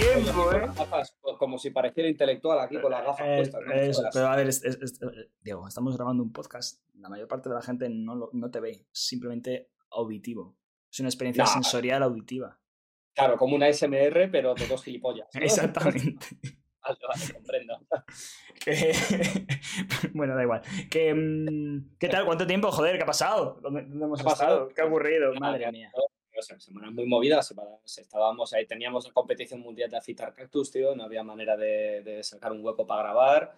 tiempo, eh? Gafas, como si pareciera intelectual aquí con las gafas Eh, puestas. ¿no? eso, Jodas. pero a ver, es- es- es- eh, Diego, estamos grabando un podcast. La mayor parte de la gente no, lo- no te ve, es simplemente auditivo. Es una experiencia Nah. sensorial auditiva. Claro, como una SMR, pero de dos gilipollas. ¿no? Exactamente. Vale, vale, comprendo. Que- bueno, da igual. Que, mm, ¿Qué tal? ¿Cuánto tiempo? Joder, ¿qué ha pasado? ¿Dónde, dónde hemos ¿Qué ha pasado? estado? Qué aburrido, Nada, madre mía. O sea, semanas muy movidas, semanas- estábamos ahí, teníamos la competición mundial de afitar cactus, tío, no había manera de, de sacar un hueco para grabar.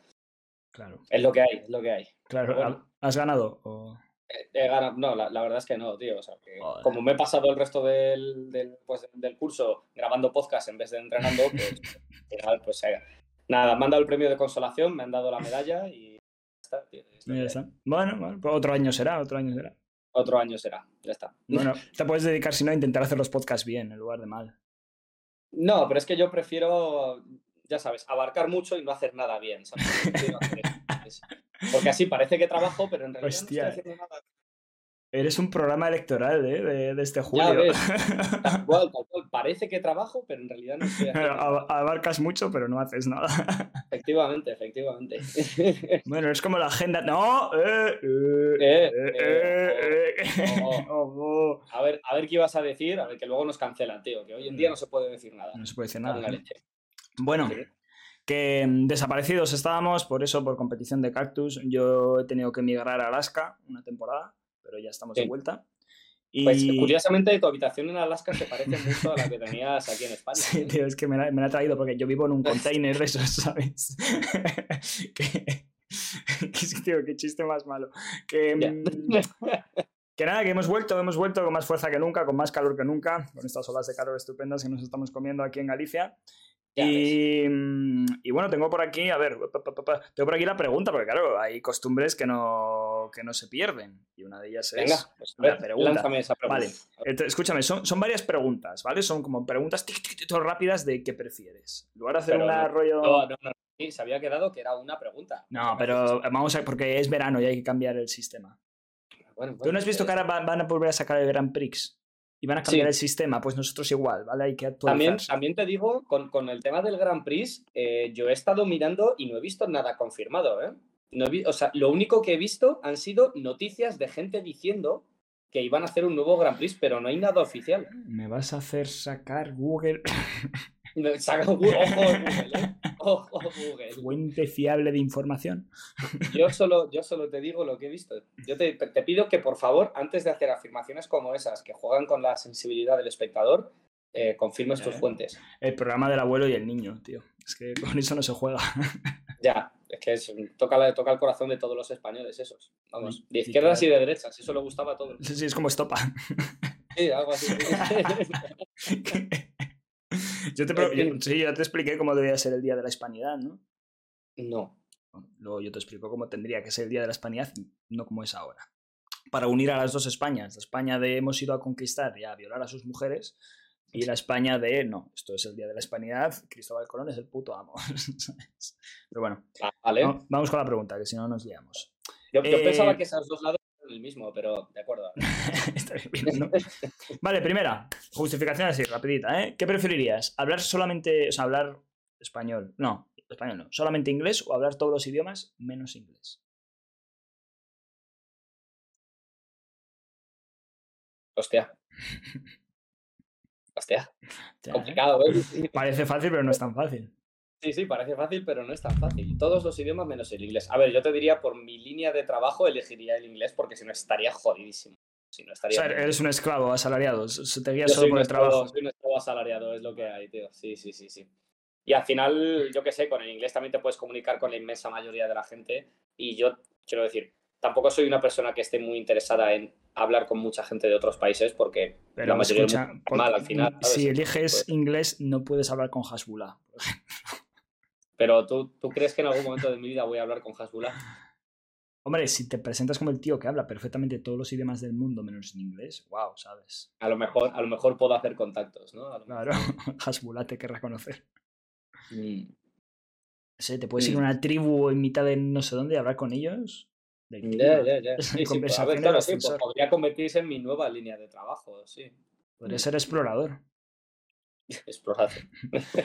Claro, Es lo que hay, es lo que hay. claro. Bueno. ¿Has ganado? o- Eh, he ganado- no, la, la verdad es que no, tío. O sea, que Joder. como me he pasado el resto del, del, pues, del curso grabando podcast en vez de entrenando, pues final, pues eh, nada, me han dado el premio de consolación, me han dado la medalla y ya está, tío. Ya está. Bueno, bueno, pues otro año será, otro año será. Otro año será, ya está. Bueno, te puedes dedicar, si no, a intentar hacer los podcasts bien en lugar de mal. No, pero es que yo prefiero, ya sabes, abarcar mucho y no hacer nada bien. Porque así parece que trabajo, pero en realidad Hostia. no estoy haciendo nada. Eres un programa electoral ¿eh? de, de este Ya julio. ves, tal cual, tal cual. Parece que trabajo, pero en realidad no estoy haciendo Abarcas mucho, pero no haces nada. Efectivamente, efectivamente. Bueno, es como la agenda. ¡No! ¡Eh! ¡Eh! Eh, ¡Eh! eh, eh. A ver, a ver qué ibas a decir, a ver que luego nos cancelan, tío, que hoy en día no se puede decir nada. No se puede decir nada. leche. Bueno, Sí. que mm, desaparecidos estábamos, por eso, por competición de cactus. Yo he tenido que emigrar a Alaska una temporada, pero ya estamos de Sí. vuelta. Y... Pues curiosamente tu habitación en Alaska se parece mucho a la que tenías aquí en España. Sí, tío, es que me la, me la ha traído porque yo vivo en un container de esos, ¿sabes? que, que tío, qué chiste más malo. Que, mm, que nada, que hemos vuelto, hemos vuelto con más fuerza que nunca, con más calor que nunca, con estas olas de calor estupendas que nos estamos comiendo aquí en Galicia. Y, mm, y bueno, tengo por aquí, a ver, pa, pa, pa, pa, tengo por aquí la pregunta, porque claro, hay costumbres que no, que no se pierden. Y una de ellas es... Venga, pues, la ver, pregunta. lánzame esa pregunta. Vale, escúchame, son, son varias preguntas, ¿vale? Son como preguntas tic, tic, tic, tic, rápidas de qué prefieres. En lugar de hacer Pero una no- rollo... No, no, no. Sí, se había quedado que era una pregunta. No, pero vamos a... porque es verano y hay que cambiar el sistema. Bueno, ¿Tú no has visto que ahora va- van a volver a sacar el Grand Prix? Y van a cambiar Sí. el sistema, pues nosotros igual, ¿vale? Hay que También, actualizar. también te digo, con, con el tema del Grand Prix, eh, yo he estado mirando y no he visto nada confirmado, ¿eh? No he vi- o sea, lo único que he visto han sido noticias de gente diciendo que iban a hacer un nuevo Grand Prix, pero no hay nada oficial. Me vas a hacer sacar Google... Saca Google, ojo Google, ¿eh? Ojo Google. Fuente fiable de información. Yo solo, yo solo te digo lo que he visto. Yo te, te pido que, por favor, antes de hacer afirmaciones como esas, que juegan con la sensibilidad del espectador, eh, confirmes tus Eh. fuentes. El programa del abuelo y el niño, tío. Es que con eso no se juega. Ya, es que es- toca, toca el corazón de todos los españoles esos. Vamos, de izquierdas y de derechas, eso le gustaba a todos. Sí, sí, es como estopa. Sí, algo así. yo, te, yo- sí, ya te expliqué cómo debía ser el Día de la Hispanidad, ¿no? no. Bueno, Luego yo te explico cómo tendría que ser el Día de la Hispanidad, no como es ahora. Para unir a las dos Españas, la España de hemos ido a conquistar y a violar a sus mujeres, y la España de no, esto es el Día de la Hispanidad, Cristóbal Colón es el puto amo. Pero bueno, Ah, vale. no, vamos con la pregunta, que si no nos liamos. Yo, yo Eh, pensaba que esos dos el mismo, pero de acuerdo. Está bien, ¿no? Vale, primera, justificación así, rapidita, ¿eh? ¿Qué preferirías? ¿Hablar solamente, o sea, hablar español? No, español no. ¿Solamente inglés o hablar todos los idiomas menos inglés? Hostia. Hostia, ¿eh? complicado, ¿eh? Parece fácil, pero no es tan fácil. Sí, sí, parece fácil, pero no es tan fácil. Todos los idiomas menos el inglés. A ver, yo te diría, por mi línea de trabajo, elegiría el inglés porque si no estaría jodidísimo. Si no O estaría. sea, eres un esclavo asalariado, te guías solo por el trabajo. esclavo- soy un esclavo asalariado, es lo que hay, tío. Sí, sí, sí, sí. Y al final, yo qué sé, con el inglés también te puedes comunicar con la inmensa mayoría de la gente. Y yo, quiero decir, tampoco soy una persona que esté muy interesada en hablar con mucha gente de otros países porque Pero la mayoría escucha, porque mal al final. ¿sabes? si eliges Pues- inglés, no puedes hablar con Hasbullah. Pero ¿tú, tú crees que en algún momento de mi vida voy a hablar con Hasbullah? Hombre, si te presentas como el tío que habla perfectamente todos los idiomas del mundo menos en inglés, wow, ¿sabes? A lo mejor, a lo mejor puedo hacer contactos, ¿no? A lo Claro, Hasbullah te querrá conocer. Mm. No sé, te puedes ir a una tribu en mitad de no sé dónde y hablar con ellos. Ya, ya, ya. Sí, sí, pues, a ver, claro, sí, pues podría convertirse en mi nueva línea de trabajo, sí. Podría ser explorador. Exploración.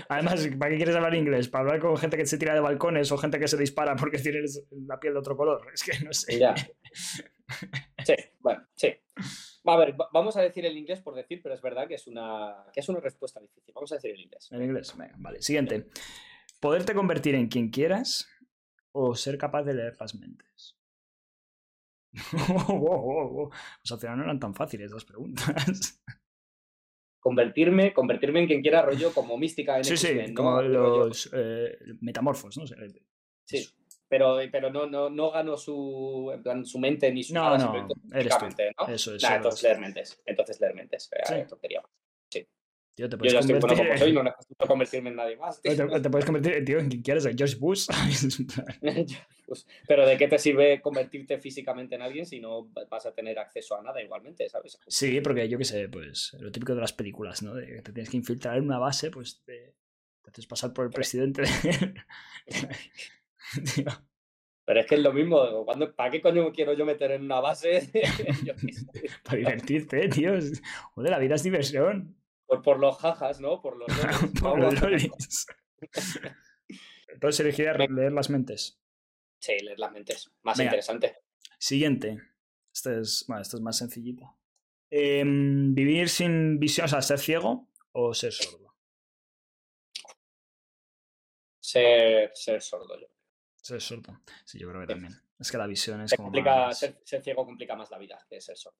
Además, ¿para qué quieres hablar inglés? ¿Para hablar con gente que se tira de balcones o gente que se dispara porque tiene la piel de otro color? Es que no sé. Ya. Sí, bueno, sí. A ver, va- vamos a decir el inglés por decir, pero es verdad que es una, que es una respuesta difícil. Vamos a decir el inglés. En inglés, venga, vale. Siguiente. ¿Poderte convertir en quien quieras o ser capaz de leer las mentes? Pues al final no eran tan fáciles las preguntas. Convertirme, convertirme en quien quiera rollo como mística en Sí, sí, como los eh, metamorfos, ¿no? sé. Sí, pero, pero no, no, no gano su, en plan, su mente ni su No, nada, no, eres tú. ¿no? Eso es. Nah, entonces es- leer mentes. Entonces leer mentes. Eh, Sí. tontería. Tío, te Yo puedes ya estoy bueno convertir como soy, no necesito convertirme en nadie más. tío. te, te puedes convertir, tío, en quien quieras, en George Bush. Pues, pero ¿de qué te sirve convertirte físicamente en alguien si no vas a tener acceso a nada igualmente, ¿sabes? Sí, porque yo qué sé, pues lo típico de las películas, ¿no? De que te tienes que infiltrar en una base, pues te, te haces pasar por el presidente. Tío, Pero es que es lo mismo. ¿cuándo- ¿Para qué coño quiero yo meter en una base? Yo para divertirte, tío. Joder, la vida es diversión. Por, por los jajas, ¿no? Por los lolis. Por Vamos los a- lolis. Entonces elegiría leer las mentes. Sí, leer las mentes. Más Venga. interesante. Siguiente. Este es, bueno, esto es más sencillito. Em, vivir sin visión, o sea, ser ciego o ser sordo. Ser, ser sordo yo. Ser sordo. Sí, yo creo que también. Es que la visión es Se como complica, más- ser, ser ciego complica más la vida que ser sordo.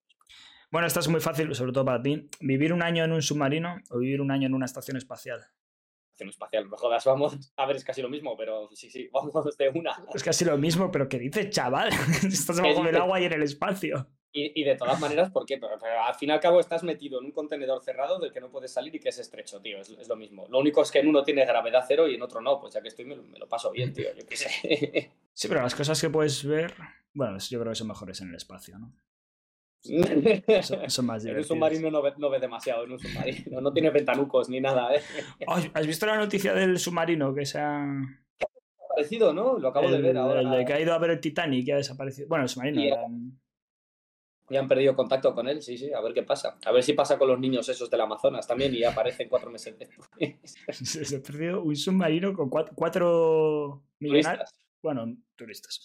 Bueno, esta es muy fácil, sobre todo para ti. ¿Vivir un año en un submarino o vivir un año en una estación espacial? Acción espacial, no jodas, vamos. A ver, es casi lo mismo, pero sí, sí, vamos de una. Es casi lo mismo, pero ¿qué dices, chaval? Estás ¿Qué bajo el agua y en el espacio. Y, y de todas maneras, ¿por qué? Pero, pero al fin y al cabo estás metido en un contenedor cerrado del que no puedes salir y que es estrecho, tío. Es, es lo mismo. Lo único es que en uno tiene gravedad cero y en otro no. Pues ya que estoy, me me lo paso bien, tío. Yo qué sé. Sí, pero las cosas que puedes ver, bueno, yo creo que son mejores en el espacio, ¿no? Son, son más En un submarino no ve, no demasiado, en un submarino. No tiene ventanucos ni nada, ¿eh? ¿Has visto la noticia del submarino que se ha... Parecido, ¿no? Lo acabo de ver ahora. el de que ha ido a ver el Titanic y ha desaparecido. Bueno, el submarino. Y- era- Ya han perdido contacto con él, sí, sí. A ver qué pasa. A ver si pasa con los niños esos del Amazonas también y aparecen cuatro meses después. Se, se ha perdido un submarino con cuatro, cuatro millonarios. Bueno, turistas.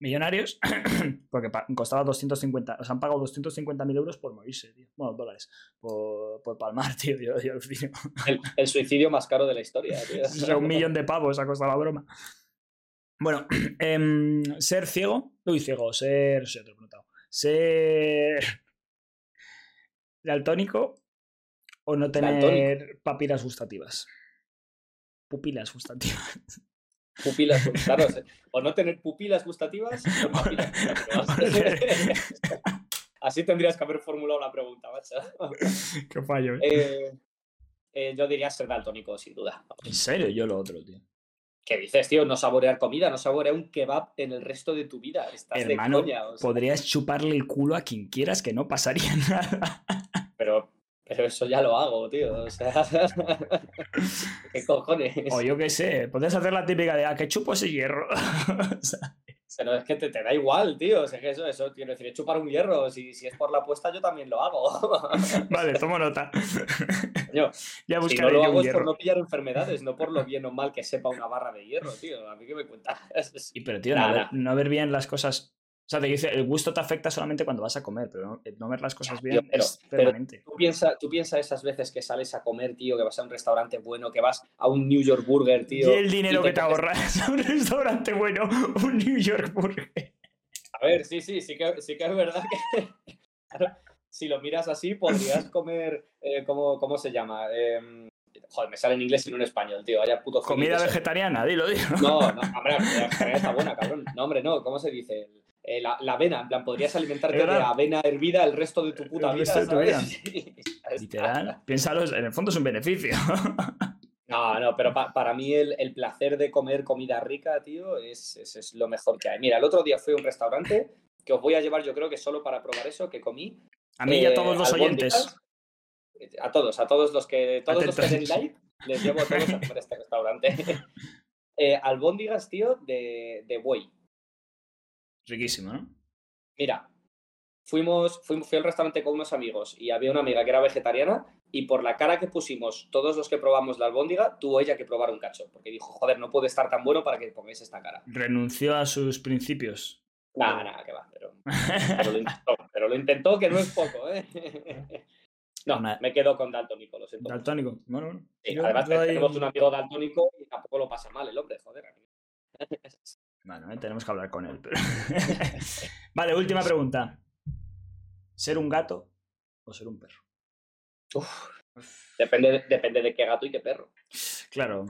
Millonarios, porque costaba 250, o sea, han pagado 250.000 euros por morirse, tío. Bueno, dólares, por, por palmar, tío. Yo, yo alucino. El, el suicidio más caro de la historia, tío. O sea, un millón de pavos ha costado la broma. Bueno, em, ser ciego. Uy, ciego, ser. Otro preguntado. Ser. daltónico o no tener Daltónico. papilas gustativas. Pupilas gustativas. Pupilas, claro. O no tener pupilas gustativas o papilas gustativas. Así tendrías que haber formulado la pregunta, macho. Qué fallo, ¿eh? Eh, eh, yo diría ser daltónico, sin duda. En serio, yo lo otro, tío. ¿Qué dices, tío? No saborear comida, no saborear un kebab en el resto de tu vida. Estás Hermano, de coña. o sea, podrías chuparle el culo a quien quieras que no pasaría nada. pero, pero eso ya lo hago, tío. O sea, ¿qué cojones? o yo qué sé, podrías hacer la típica de a que chupo ese hierro. Pero es que te, te da igual, tío. O sea, que eso, eso quiero decir, es chupar un hierro. Si, si es por la apuesta, yo también lo hago. vale, tomo nota. Coño, ya si buscaré no lo yo hago un es por no pillar enfermedades, no por lo bien o mal que sepa una barra de hierro, tío. A mí que me cuentas. Y pero, tío, no, ver, no ver bien las cosas. O sea, te dice, el gusto te afecta solamente cuando vas a comer, pero no, no ver las cosas tío, bien pero- es pero- permanente. Tú piensas tú piensa esas veces que sales a comer, tío, que vas a un restaurante bueno, que vas a un New York Burger, tío. y el dinero y que te comes- ahorras a un restaurante bueno, un New York Burger. A ver, sí, sí, sí que, sí que es verdad que. si lo miras así, podrías comer. eh, ¿cómo, ¿Cómo se llama? Em, joder, me sale en inglés y no en español, tío. Vaya puto Comida vegetariana, dilo, dilo. No, no, hombre, la vegetariana está buena, cabrón. No, hombre, no, ¿cómo se dice? Eh, la, la avena, en plan, podrías alimentarte de avena hervida el resto de tu puta El vida. resto de tu ¿sabes? Literal. Piénsalo, en el fondo es un beneficio. No, no, pero pa- para mí el, el placer de comer comida rica, tío, es, es, es lo mejor que hay. Mira, el otro día fui a un restaurante que os voy a llevar, yo creo que solo para probar eso, que comí. A mí y a eh, todos los oyentes. albóndigas. A todos, a todos los que, todos los que den like, les llevo a todos a comer a este restaurante. Eh, albóndigas, tío, de, de buey. Riquísimo, ¿no? Mira, fuimos, fui, fui al restaurante con unos amigos y había una amiga que era vegetariana y por la cara que pusimos todos los que probamos la albóndiga, tuvo ella que probar un cacho, porque dijo, joder, no puede estar tan bueno para que pongáis esta cara. Renunció a sus principios. Nada, nada, que va, pero, pero, lo intentó, pero lo intentó, que no es poco, ¿eh? No, me quedo con daltónico, lo siento. Daltónico. Bueno, bueno. Sí, además ahí- tenemos un amigo daltónico y tampoco lo pasa mal el hombre, joder. Bueno, eh, tenemos que hablar con él. pero- vale, última pregunta. ¿Ser un gato o ser un perro? Depende, de- depende de qué gato y qué perro. Claro.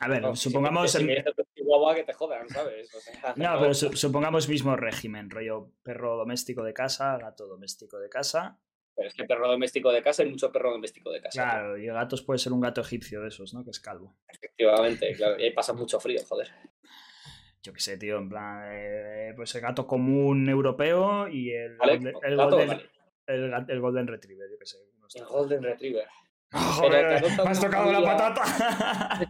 A ver, No, si supongamos... me- si me chihuahua, que te jodan, ¿sabes? O sea, No, pero su- supongamos mismo régimen, rollo perro doméstico de casa, gato doméstico de casa. Pero es que perro doméstico de casa hay mucho perro doméstico de casa. Claro, y gatos puede ser un gato egipcio de esos, ¿no? Que es calvo. Efectivamente, claro. Y ahí pasa mucho frío, joder. Yo qué sé, tío, en plan, eh, pues el gato común europeo y el, golden, el, Gato, golden, el retriever, yo qué sé. El Golden Retriever. ¡Oh, joder, me has tocado la patata.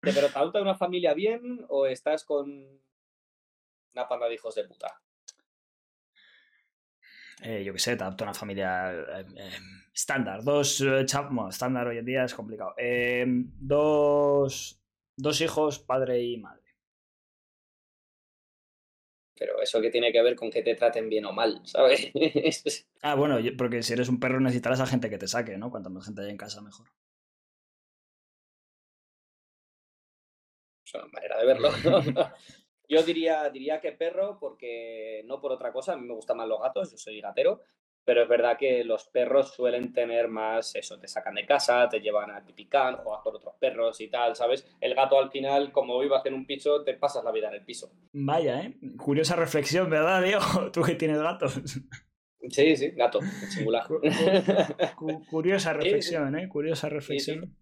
¿Pero te adopta una familia bien o estás con una panda de hijos de puta? Eh, yo qué sé, te adopta una familia eh, eh, estándar. Dos chap- bueno, estándar hoy en día es complicado. Dos, dos hijos, padre y madre. Pero eso que tiene que ver con que te traten bien o mal, ¿sabes? Ah, bueno, porque si eres un perro necesitarás a gente que te saque, ¿no? Cuanta más gente haya en casa, mejor. Es una manera de verlo. yo diría, diría que perro, porque no por otra cosa, a mí me gustan más los gatos, yo soy gatero, pero es verdad que los perros suelen tener más eso, te sacan de casa, te llevan al pipicán, juegas con otros perros y tal, ¿sabes? El gato al final, como vivas en un piso, te pasas la vida en el piso. Vaya, ¿eh? Curiosa reflexión, ¿verdad, Diego? Tú que tienes gatos. Sí, sí, gato, en singular. Cu- cu- curiosa sí. reflexión, ¿eh? Curiosa reflexión.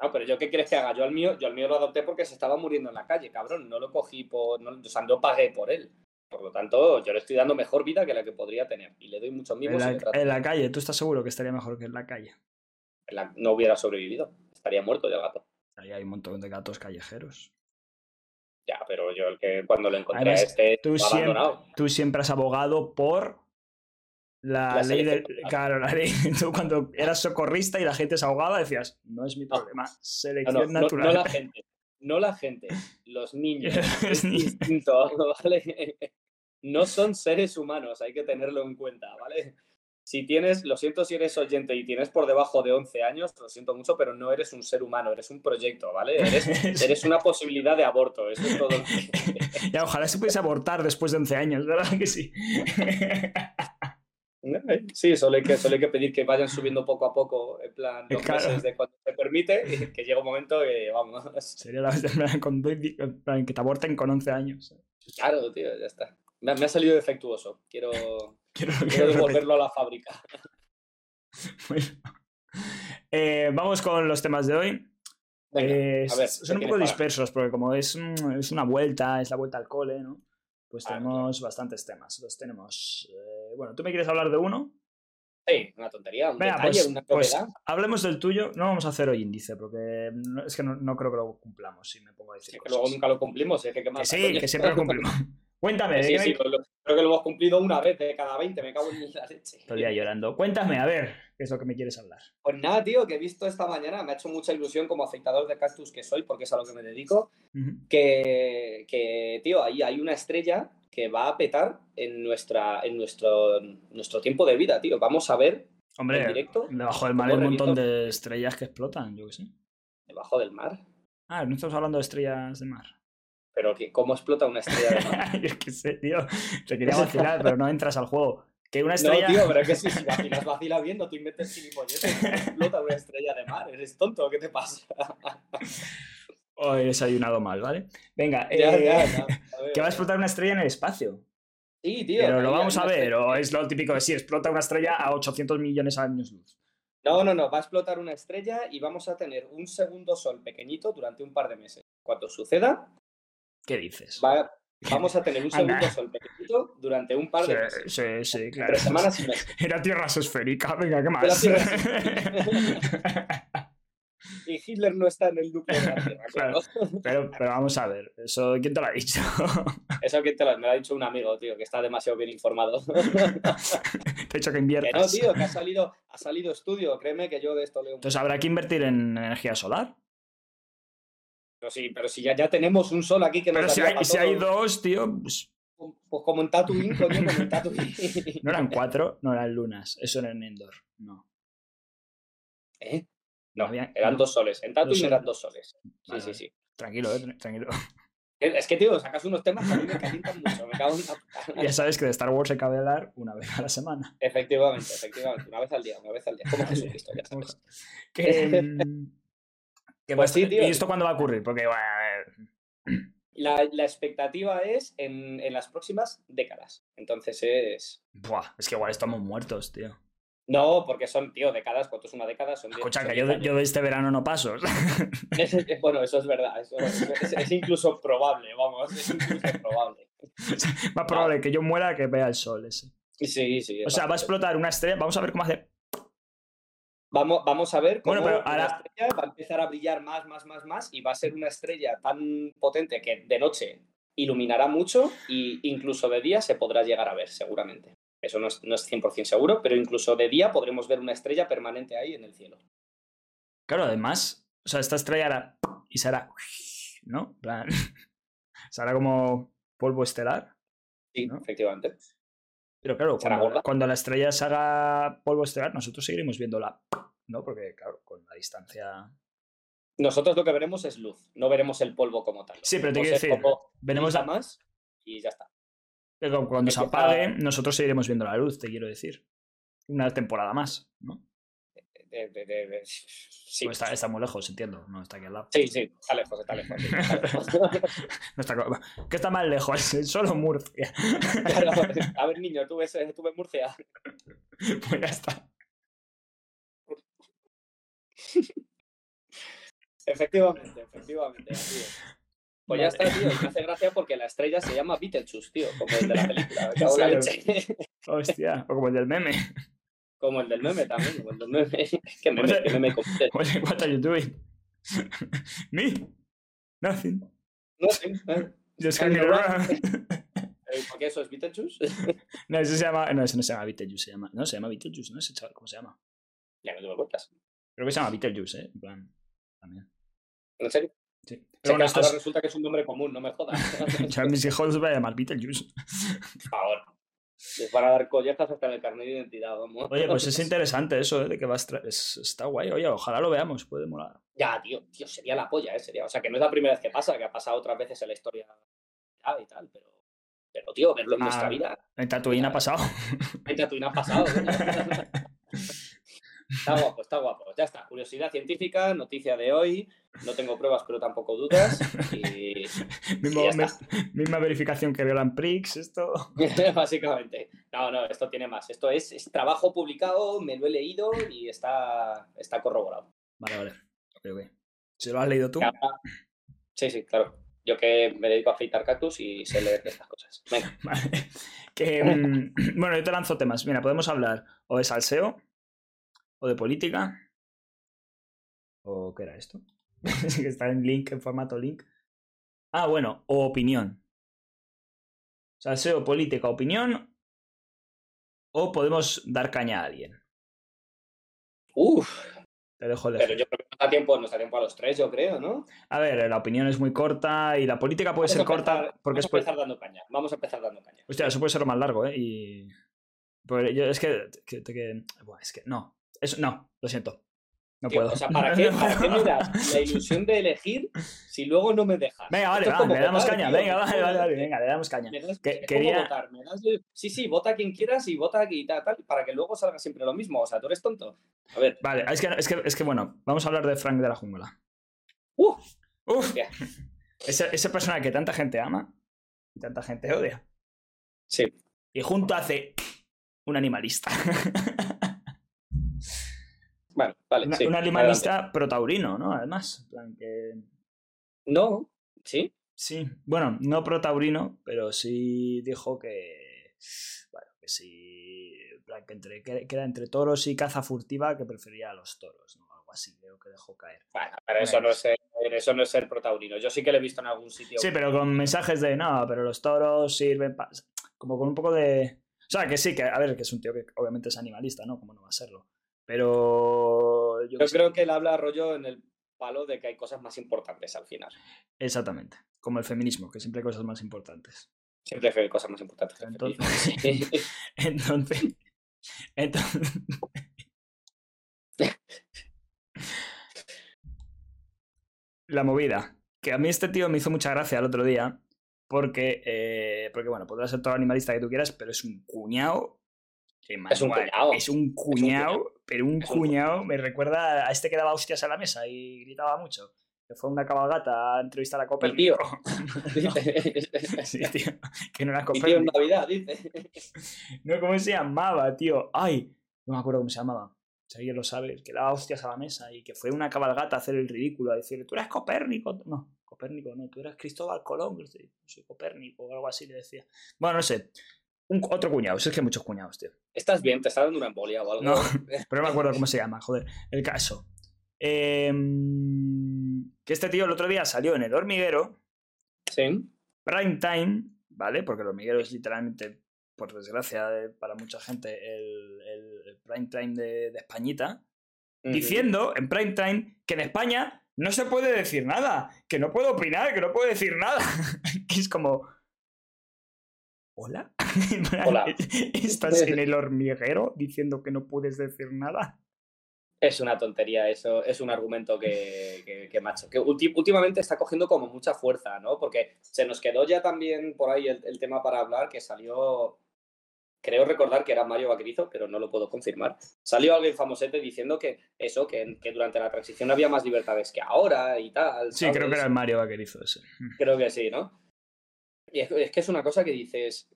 No, pero yo qué quieres que haga? Yo al mío, yo al mío lo adopté porque se estaba muriendo en la calle, cabrón. No lo cogí por. No, o sea, no pagué por él. Por lo tanto, yo le estoy dando mejor vida que la que podría tener. Y le doy muchos En mimos y la, en la calle, ¿tú estás seguro que estaría mejor que en la calle? la- no hubiera sobrevivido. Estaría muerto ya el gato. Ahí hay un montón de gatos callejeros. Ya, pero yo el que cuando lo encontré Además, a este tú siempre-. Tú siempre has abogado por la, La ley del... Claro, la ley. Tú cuando eras socorrista y la gente se ahogaba decías, no es mi problema, No, selección no, no, natural. no la gente. No la gente. Los niños. Es distinto, ¿vale? No son seres humanos, hay que tenerlo en cuenta, ¿vale? Si tienes, lo siento si eres oyente y tienes por debajo de 11 años, lo siento mucho, pero no eres un ser humano, eres un proyecto, ¿vale? Eres, eres una posibilidad de aborto, eso es todo. ya, ojalá se pudiese abortar después de 11 años, ¿verdad que sí? Sí, solo hay, que, solo hay que pedir que vayan subiendo poco a poco, en plan, los Claro. meses de cuando se permite, que llega un momento que, vamos, Sería la plan, con que te aborten con 11 años. claro, tío, ya está. Me, ha- me ha salido defectuoso, quiero, Quiero, devolverlo a la fábrica. Bueno. Eh, vamos con los temas de hoy. Venga, Eh, a ver, son ¿qué un poco para? dispersos porque como es, mm, es una vuelta, es la vuelta al cole, ¿no? Pues Ah, tenemos bastantes temas. Los tenemos. eh, bueno, ¿tú me quieres hablar de uno? Sí, una tontería, un Venga, detalle, pues, una pues hablemos del tuyo. No vamos a hacer hoy índice porque no- es que no, no creo que lo cumplamos si me pongo a decir Sí, que cosas. luego nunca lo cumplimos, es que Que sí, que siempre lo cumplimos. Cuéntame, ¿de Sí, sí, me- pero lo- creo que lo hemos cumplido una vez de cada 20, me cago en la leche. Todo el día llorando. Cuéntame, a ver, ¿qué es lo que me quieres hablar? Pues nada, tío, que he visto esta mañana, me ha hecho mucha ilusión como afeitador de cactus que soy, porque es a lo que me dedico, que, que, tío, ahí hay una estrella que va a petar en, nuestra, en nuestro, nuestro tiempo de vida, tío. Vamos a ver Hombre, en directo debajo del mar hay un montón de estrellas que explotan, yo qué sé. debajo del mar. Ah, no estamos hablando de estrellas de mar. Pero que, ¿cómo explota una estrella de mar? yo qué sé, tío. Te quería vacilar, pero no entras al juego. Que una estrella. No, tío, pero es que si, si vacilas, vacila bien, no te inventes gilipolleces. ¿Cómo explota una estrella de mar? ¿Eres tonto? ¿Qué te pasa? Hoy he desayunado mal, ¿vale? Venga, Ya, eh, ya, ya, a ver. que va a explotar una estrella en el espacio. Sí, tío. Pero lo vamos a ver, estrella. o es lo típico de si explota una estrella a 800 millones de años luz. No, no, no, va a explotar una estrella y vamos a tener un segundo sol pequeñito durante un par de meses. Cuando suceda, ¿Qué dices? va- vamos a tener un segundo sol pequeñito durante un par de meses. sí, sí, claro. Entre semanas y meses. Era tierra esférica, venga, ¿qué más? y Hitler no está en el núcleo de la Tierra. Claro. Pero, pero vamos a ver, ¿eso quién te lo ha dicho? Eso que te lo, me lo ha dicho un amigo, tío, que está demasiado bien informado. te he dicho que que no, inviertas. tío, que ha salido, ha salido estudio, créeme que yo de esto leo un Entonces habrá que invertir en energía solar. Pero sí, pero si ya, ya tenemos un sol aquí que nos Pero si hay, si hay dos, tío, pues, Pues como en Tatooine, coño, como en Tatooine. no eran cuatro, no eran lunas. Eso era en Endor. No. ¿Eh? No, Había- eran dos soles. En Tatooine eran dos soles. Sí, Vale, sí, sí. Tranquilo, eh, tranquilo. Es que, tío, sacas unos temas que a mí me calientan mucho. Me cago en la puta. ya sabes que de Star Wars se cabe hablar una vez a la semana. Efectivamente, efectivamente. Una vez al día, una vez al día. Como Jesucristo, ya sabes. Que, mm, que Pues va- sí, tío. ¿Y esto cuándo va a ocurrir? Porque, bueno, a ver, La, la expectativa es en, en las próximas décadas. Entonces es. buah, es que igual estamos muertos, tío. No, porque son, tío, décadas. ¿Cuánto es una década? Son Escucha, que yo, yo de este verano no paso. bueno, eso es verdad. Eso es, es- es incluso probable, vamos. Es incluso probable. Más probable que yo muera que vea el sol ese. Sí, sí. O sea, va a explotar una estrella. Vamos a ver cómo hace. Vamos, vamos a ver cómo Bueno, pero una ahora- estrella va a empezar a brillar más, más, más, más y va a ser una estrella tan potente que de noche iluminará mucho e incluso de día se podrá llegar a ver, seguramente. Eso no es, no es 100% seguro, pero incluso de día podremos ver una estrella permanente ahí en el cielo. Claro, además, o sea, esta estrella hará y será, ¿no? Plan, será como polvo estelar. Sí, ¿No? efectivamente. Pero claro, cuando, la estrella se haga polvo estelar, nosotros seguiremos viéndola, ¿no? Porque, claro, con la distancia. Nosotros lo que veremos es luz, no veremos el polvo como tal. Sí, pero te quiero decir, Veremos la- más y ya está. pero cuando se apague, nosotros seguiremos viendo la luz, te quiero decir. Una temporada más, ¿no? De- de- de- de- sí, Pues está, está muy lejos, entiendo. No está aquí al lado. sí, sí, está lejos, está lejos. sí, está lejos. No está, ¿Qué está más lejos? Solo Murcia. Claro, a ver, niño, ¿tú ves, tú ves Murcia? pues ya está. Efectivamente, efectivamente. así es. Pues ya está, tío. Y me hace gracia porque la estrella se llama Beetlejuice, tío, como el de la película. Me cago en la serio? leche. Hostia, o como el del meme. Como el del meme también, como el del meme. ¿Qué meme? ¿Qué meme completo? What are you doing? Me? Nothing. No sé. ¿eh? Just Hanging hanging around. around. Eh, ¿Por qué eso es Beetlejuice? No, eso se llama. No, eso no se llama Beetlejuice, se llama. No, se llama Beetlejuice, ¿no? Ese chaval, ¿cómo se llama? Ya no te me cuentas. Creo que se llama Beetlejuice, ¿eh? En plan. También. ¿En serio? Sí. O sea, Pero bueno, ahora es. resulta que es un nombre común, no me jodas. Yo a mis hijos los voy a llamar Beetlejuice. Por favor. Les van a dar collejas hasta en el carnet de identidad, vamos. Oye, pues es interesante eso, ¿eh? De que va a estra- es- Está guay. Oye, ojalá lo veamos, puede molar. Ya, tío, tío, sería la polla, ¿eh? Sería, o sea, que no es la primera vez que pasa, que ha pasado otras veces en la historia y tal, pero, pero tío, verlo en Ah. nuestra vida, En Tatooine ha pasado. en Tatooine ha pasado. coño. está guapo, está guapo. Ya está, curiosidad científica, noticia de hoy, no tengo pruebas, pero tampoco dudas, y Mismo- ya está. me- misma verificación que Grand Prix, esto. básicamente. No, no, esto tiene más. Esto es, es trabajo publicado, me lo he leído y está, está corroborado. Vale, vale. Si lo has leído tú. Sí, sí, claro. Yo que me dedico a afeitar cactus y sé leer estas cosas. Venga. Vale. Que, mm, bueno, yo te lanzo temas. Mira, podemos hablar o de salseo, o de política. ¿O qué era esto? que está en link, en formato link. Ah, bueno, o opinión. Salseo, política, opinión. O podemos dar caña a alguien. Uf, Te dejo pero elegir. yo creo que nos da tiempo, nos da tiempo a los tres, yo creo, ¿no? A ver, la opinión es muy corta y la política puede Vamos ser empezar- corta porque vamos a empezar dando caña. Vamos a empezar dando caña. Hostia, eso puede ser lo más largo, ¿eh? Y. Pues yo, es que. que, que- buah, es que. No. Eso, no, lo siento. No Tío, puedo. o sea, ¿para qué, ¿para qué me das la ilusión de elegir si luego no me dejas? Venga, vale, va, le damos votar, caña. tío, Venga, vale, vale, vale, venga, le damos caña. me das- Que- es como quería- votar, me das el- Sí, sí, vota a quien quieras y vota y tal, tal, para que luego salga siempre lo mismo. O sea, tú eres tonto. A ver, Vale, es que, es, que, es que bueno, vamos a hablar de Frank de la Jungla. Uf, Hostia. ese, ese personaje que tanta gente ama y tanta gente odia. Sí. Y junto hace un animalista. Bueno, vale. Una- sí, un animalista protaurino, ¿no? Además. plan que- No, sí. Sí, bueno, no protaurino, pero sí dijo que. Bueno, que sí. plan, que, entre, que, era entre toros y caza furtiva que prefería a los toros, ¿no? Algo así, creo que dejó caer. Bueno, pero eso no, es ser, eso no es ser protagonino. Yo sí que lo he visto en algún sitio. Sí, pero con mensajes de no, pero los toros sirven para. Como con un poco de. O sea, que sí, que a ver, que es un tío que obviamente es animalista, ¿no? Como no va a serlo. Pero. Yo, creo que él habla rollo en el palo de que hay cosas más importantes al final. Exactamente. Como el feminismo, que siempre hay cosas más importantes. Siempre hay cosas más importantes. Entonces. entonces. Entonces. La movida. Que a mí este tío me hizo mucha gracia el otro día. Porque, eh, porque bueno, podrás ser todo animalista que tú quieras, pero es un cuñado. Es un cuñado. Es un cuñado, pero un cuñado me recuerda a este que daba hostias a la mesa y gritaba mucho. Que fue una cabalgata a entrevistar a Copérnico. tío. sí, tío. Que no era Mi tío en Navidad, dice. No, ¿cómo se llamaba, tío? Ay, no me acuerdo cómo se llamaba. Si alguien lo sabe, que daba hostias a la mesa y que fue una cabalgata a hacer el ridículo, a decir, tú eres Copérnico. No, Copérnico, no, tú eres Cristóbal Colón. Yo soy Copérnico o algo así le decía. Bueno, no sé. Un, otro cuñado, es que hay muchos cuñados, tío. Estás bien, te está dando una embolia o algo. No, pero no me acuerdo cómo se llama, joder. El caso. Eh, que este tío el otro día salió en el hormiguero. Sí. Prime time, ¿vale? Porque el hormiguero es literalmente, por desgracia para mucha gente, el, el prime time de, de Españita. Diciendo en prime time que en España no se puede decir nada, que no puedo opinar, que no puedo decir nada. que es como. ¿Hola? Hola. ¿Estás en el hormiguero diciendo que no puedes decir nada? Es una tontería eso, es un argumento que, que, que, macho, que últimamente está cogiendo como mucha fuerza, ¿no? Porque se nos quedó ya también por ahí el, el tema para hablar que salió, creo recordar que era Mario Vaquerizo, pero no lo puedo confirmar. Salió alguien famosete diciendo que eso, que, que durante la transición había más libertades que ahora y tal. Sí, creo que era el Mario Vaquerizo ese. Creo que sí, ¿no? Y es, es que es una cosa que dices,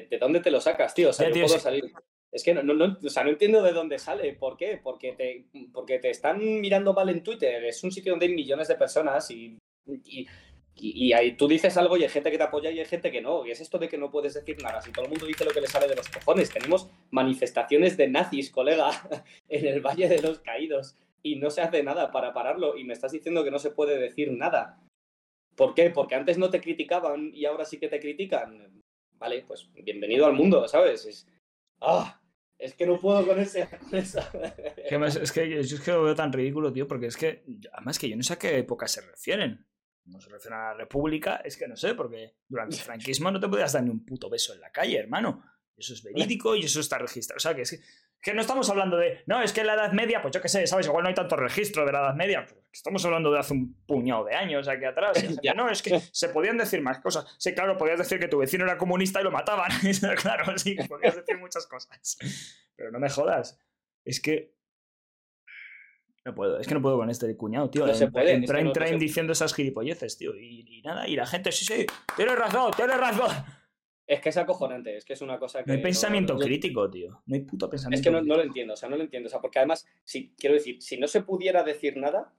¿de, de dónde te lo sacas, tío? O sea, yo puedo salir. Es que no, no, no, o sea, no entiendo de dónde sale. ¿Por qué? Porque te, porque te están mirando mal en Twitter. Es un sitio donde hay millones de personas y, y, y- y ahí tú dices algo y hay gente que te apoya y hay gente que no. Y es esto de que no puedes decir nada. Si todo el mundo dice lo que le sale de los cojones. Tenemos manifestaciones de nazis, colega, en el Valle de los Caídos y no se hace nada para pararlo. Y me estás diciendo que no se puede decir nada. ¿Por qué? Porque antes no te criticaban y ahora sí que te critican. Vale, pues bienvenido al mundo, ¿sabes? Es, ¡Ah! es que no puedo con, ese, con esa. Más- es que yo, yo es que lo veo tan ridículo, tío, porque es que, además que yo no sé a qué época se refieren. No se refieren a la República, es que no sé, porque durante el franquismo no te podías dar ni un puto beso en la calle, hermano. Eso es verídico y eso está registrado. O sea, que es que, que no estamos hablando de, no, es que en la Edad Media, pues yo qué sé, ¿sabes? Igual no hay tanto registro de la Edad Media. estamos hablando de hace un puñado de años aquí atrás. Ya. no, es que se podían decir más cosas. Sí, claro, podías decir que tu vecino era comunista y lo mataban. claro, sí, podías decir muchas cosas. Pero no me jodas. Es que. No puedo, es que no puedo con este cuñado, tío. No se puede, en se- diciendo esas gilipolleces, tío. Y, y nada, y la gente, sí, sí, tienes razón, tienes razón. Es que es acojonante, es que es una cosa que. No hay pensamiento no- crítico, tío. No hay puto pensamiento Es que no, lo entiendo, o sea, no lo entiendo. O sea, porque además, si, quiero decir, si no se pudiera decir nada,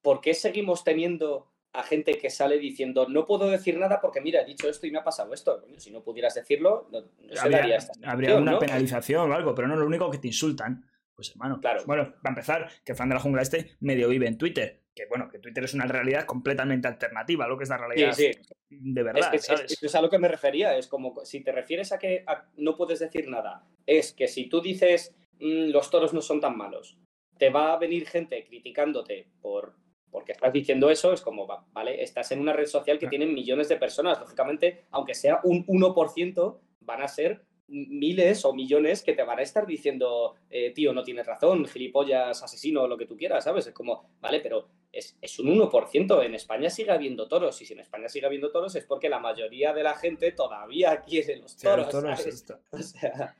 ¿por qué seguimos teniendo a gente que sale diciendo no puedo decir nada porque mira, he dicho esto y me ha pasado esto? Si no pudieras decirlo, no, no se daría habría, esta habría una penalización o algo, pero no lo único que te insultan. Pues hermano, Claro. bueno, para empezar, que el fan de la jungla este medio vive en Twitter. Que bueno, que Twitter es una realidad completamente alternativa a lo que es la realidad Sí, sí. de verdad, es- ¿sabes? es- es a lo que me refería. Es como si te refieres a que a- no puedes decir nada, es que si tú dices "Mm, los toros no son tan malos, te va a venir gente criticándote por porque estás diciendo eso, es como, va- vale, estás en una red social que Claro. tiene millones de personas. Lógicamente, aunque sea un 1%, van a ser miles o millones que te van a estar diciendo, eh, tío, no tienes razón, gilipollas, asesino, lo que tú quieras, ¿sabes? Es como, vale, pero es, es un 1%. En España sigue habiendo toros, y si en España sigue habiendo toros es porque la mayoría de la gente todavía quiere los Sí, los toros, toros, ¿sabes? esto. O sea,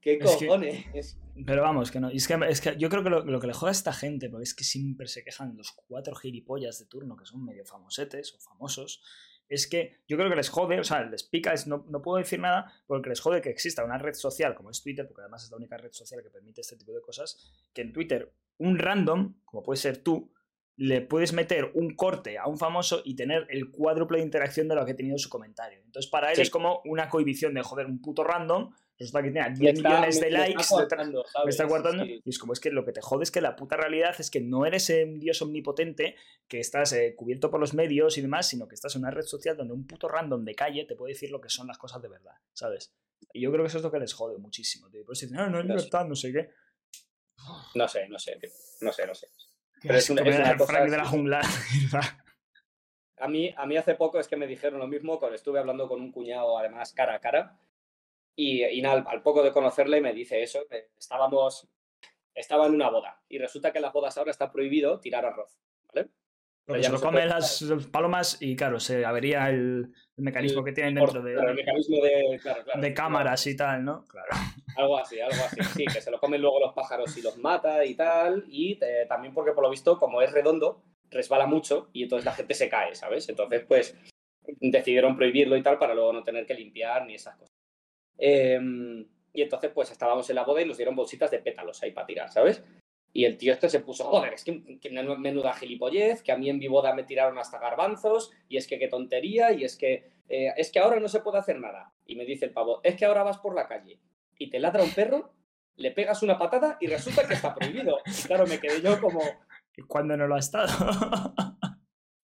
¿qué Es que- cojones? Pero vamos, que no. y Es que, es que yo creo que lo, lo que le joda a esta gente, porque es que siempre se quejan los cuatro gilipollas de turno que son medio famosetes o famosos, es que yo creo que les jode, o sea, les pica, es, no, no puedo decir nada, porque les jode que exista una red social como es Twitter, porque además es la única red social que permite este tipo de cosas, que en Twitter un random, como puede ser tú, le puedes meter un corte a un famoso y tener el cuádruple de interacción de lo que ha tenido su comentario. Entonces, para él Sí. es como una cohibición de joder, un puto random. Resulta que tiene 10 millones de likes. está coartando, me está coartando. Sí. Y es como es que lo que te jode es que la puta realidad es que no eres un dios omnipotente que estás eh, cubierto por los medios y demás, sino que estás en una red social donde un puto random de calle te puede decir lo que son las cosas de verdad, ¿sabes? Y yo creo que eso es lo que les jode muchísimo. tío. Por eso dicen, no, no es No sé. libertad, no sé qué. No sé, no sé, tío. no sé, no sé. Pero es una- es cosa Frank de la jungla. A mí, a mí hace poco es que me dijeron lo mismo, cuando estuve hablando con un cuñado, además, cara a cara, y, y al, al poco de conocerle me dice eso, estábamos, estaba en una boda, y resulta que en las bodas ahora está prohibido tirar arroz, ¿vale? Ya se lo comen las palomas y claro, se avería el, el mecanismo que tienen Por- dentro de, el mecanismo de, claro, claro, de cámaras y tal, ¿no? Claro. Algo así, algo así, sí, que se lo comen luego los pájaros y los mata y tal, y eh, también porque por lo visto, como es redondo, resbala mucho y entonces la gente se cae, ¿sabes? Entonces, pues, decidieron prohibirlo y tal para luego no tener que limpiar ni esas cosas. Em, y entonces, pues, estábamos en la boda y nos dieron bolsitas de pétalos ahí para tirar, ¿sabes? Y el tío este se puso, joder, es que, que menu- menuda gilipollez, que a mí en mi boda me tiraron hasta garbanzos, y es que qué tontería, y es que, eh, es que ahora no se puede hacer nada. Y me dice el pavo, es que ahora vas por la calle y te ladra un perro, le pegas una patada y resulta que está prohibido. Y claro, me quedé yo como, ¿Y cuándo no lo ha estado?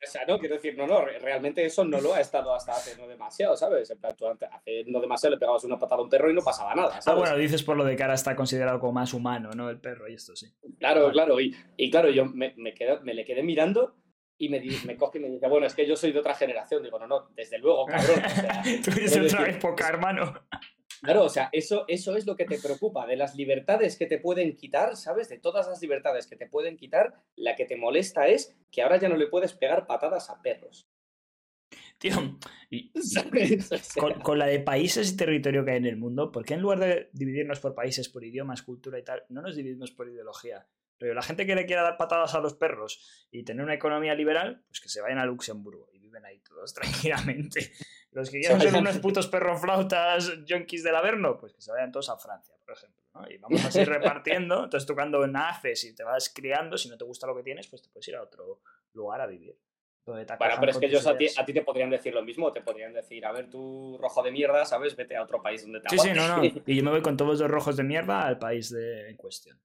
o sea, no, quiero decir, no, no, re- realmente eso no lo ha estado hasta hace no demasiado, ¿sabes? En plan, tú antes- hace no demasiado le pegabas una patada a un perro y no pasaba nada, ¿sabes? ah, bueno, dices por lo de que ahora está considerado como más humano, ¿no? El perro y esto sí. Claro, Vale. claro, y, y claro, yo me, me, quedo- me le quedé mirando y me, me coge y me dice, bueno, es que yo soy de otra generación. Digo, no, no, desde luego, cabrón. O sea, Tú eres de otra decir, época, hermano. Claro, o sea, eso, eso es lo que te preocupa, de las libertades que te pueden quitar, ¿sabes? De todas las libertades que te pueden quitar, la que te molesta es que ahora ya no le puedes pegar patadas a perros. Tío, y con, con la de países y territorio que hay en el mundo, ¿por qué en lugar de dividirnos por países, por idiomas, cultura y tal, no nos dividimos por ideología? Pero la gente que le quiera dar patadas a los perros y tener una economía liberal, pues que se vayan a Luxemburgo y viven ahí todos tranquilamente. Los que quieran ser unos putos perroflautas yonkis del Averno, pues que se vayan todos a Francia, por ejemplo. ¿no? Y vamos así repartiendo. Entonces tú cuando naces y te vas criando, si no te gusta lo que tienes, pues te puedes ir a otro lugar a vivir. donde te Bueno, pero es que ellos a ti, a ti te podrían decir lo mismo, te podrían decir, a ver, tú rojo de mierda, ¿sabes? Vete a otro país donde te Sí, sí, no, no. Y yo me voy con todos los rojos de mierda al país de, en cuestión.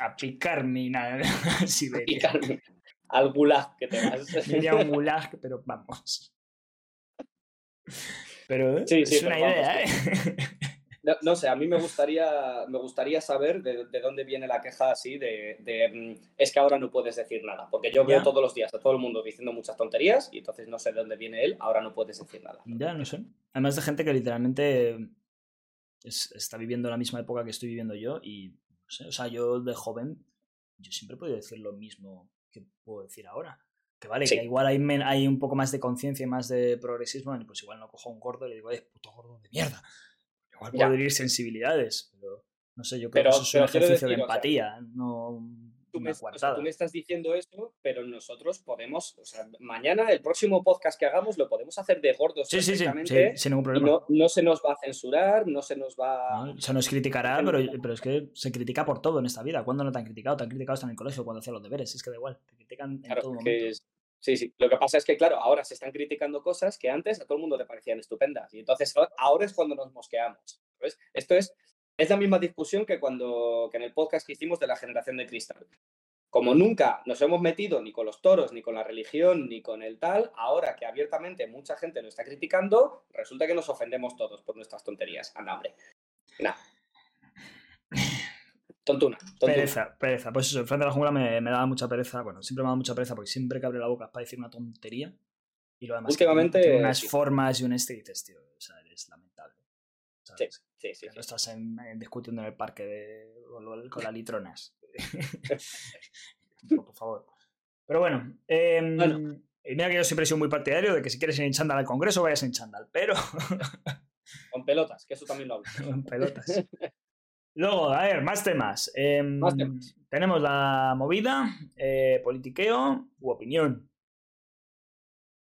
A picar mina Siberia. claro, al gulag que te vas. Me iría a un gulag, pero vamos. Pero. Sí, sí, es una idea, ¿eh? No, no sé, a mí me gustaría, me gustaría saber de, de dónde viene la queja así de, de, mm, es que ahora no puedes decir nada, porque yo veo Ya. todos los días a todo el mundo diciendo muchas tonterías y entonces no sé de dónde viene él, ahora no puedes decir nada. Ya, no sé. Además de gente que literalmente es- está viviendo la misma época que estoy viviendo yo y, no sé, o sea, yo de joven, yo siempre he podido decir lo mismo que puedo decir ahora. Que vale, Sí. que igual hay, men- hay un poco más de conciencia y más de progresismo, pues igual no cojo a un gordo y le digo, eh, puto gordo de mierda. Igual puedo herir sensibilidades, pero no sé, yo creo Pero- que eso es un ejercicio decir, de o sea, empatía, no Tú me, o sea, tú me estás diciendo eso, pero nosotros podemos, o sea, mañana el próximo podcast que hagamos lo podemos hacer de gordos Sí, sí, sí, sin ningún problema. no, no se nos va a censurar, no se nos va... ¿no? Se nos criticará, pero, pero es que se critica por todo en esta vida. ¿Cuándo no te han criticado? Te han criticado hasta en el colegio cuando hacías los deberes. Es que da igual, te critican en Claro, todo momento. es- Sí, sí. Lo que pasa es que, claro, ahora se están criticando cosas que antes a todo el mundo le parecían estupendas. Y entonces ahora- es cuando nos mosqueamos. Esto es, es la misma discusión que cuando que en el podcast que hicimos de la generación de cristal. Como nunca nos hemos metido ni con los toros, ni con la religión, ni con el tal, ahora que abiertamente mucha gente lo está criticando, resulta que nos ofendemos todos por nuestras tonterías. Anda, hombre. Tontuna. tontuna. Pereza, pereza. Pues eso, el Fran de la jungla me, me daba mucha pereza. Bueno, siempre me da mucha pereza porque siempre que abre la boca es para decir una tontería. Y lo demás que tiene- Últimamente, unas sí. formas y un este y dices, tío, o sea, eres lamentable. Sí, ¿sabes? sí, sí. Sí. no estás en- en discutiendo en el parque de, con, con las litronas. por favor. Pero bueno, em, Bueno. y mira que yo siempre he sido muy partidario de que si quieres ir en chándal al Congreso, vayas en chándal, pero Con pelotas, que eso también lo hablo. en pelotas. Luego, a ver, más temas. Em, Más temas. Tenemos la movida, eh, politiqueo u opinión.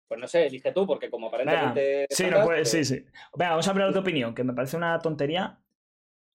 Pues no sé, elige tú, porque como aparentemente. Sí, no sabrás, puede, pues- sí, sí. Venga, vamos a hablar de opinión, que me parece una tontería.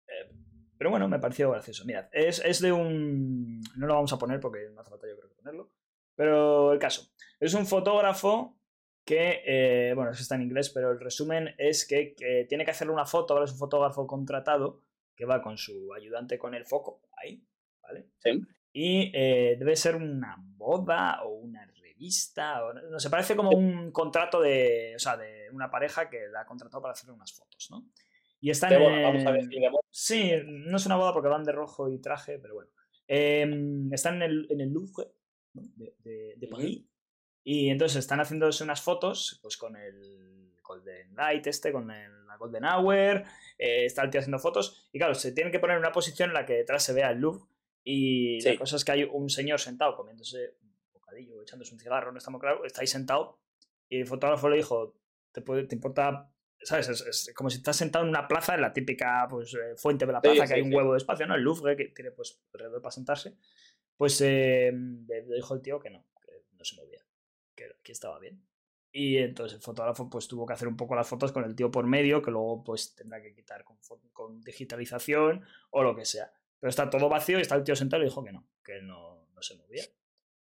eh, Pero bueno, me pareció gracioso. Mirad, es, es de un. No lo vamos a poner porque no hace falta yo creo que ponerlo. Pero el caso. Es un fotógrafo que, eh, bueno, eso está en inglés, pero el resumen es que, que tiene que hacerle una foto, ahora es un fotógrafo contratado que va con su ayudante con el foco, ahí, ¿vale? Sí. Y eh, debe ser una boda o una revista, o, no sé, parece como un contrato de, o sea, de una pareja que la ha contratado para hacerle unas fotos, ¿no? Y están De boda, en- vamos a boda. Sí, no es una boda porque van de rojo y traje, pero bueno. Em, están en el, en el Louvre ¿no? de, de, de. París. Y entonces están haciéndose unas fotos pues con el Golden Light este, con el, la Golden Hour. eh, está el tío haciendo fotos. Y claro, se tienen que poner en una posición en la que detrás se vea el Louvre. Y la Sí. cosa es que hay un señor sentado comiéndose un bocadillo, echándose un cigarro, no está muy claro. Está ahí sentado. Y el fotógrafo le dijo: ¿Te, puede, te importa ¿sabes? Es, es como si estás sentado en una plaza, en la típica pues, eh, fuente de la Sí, plaza, que sí, hay un huevo de espacio, ¿no? El Louvre, que tiene pues alrededor para sentarse. Pues eh, le dijo el tío que no, que no se movía, que aquí estaba bien. Y entonces el fotógrafo pues tuvo que hacer un poco las fotos con el tío por medio, que luego pues tendrá que quitar con, con digitalización o lo que sea. Pero está todo vacío y está el tío sentado y dijo que no, que no, no se movía.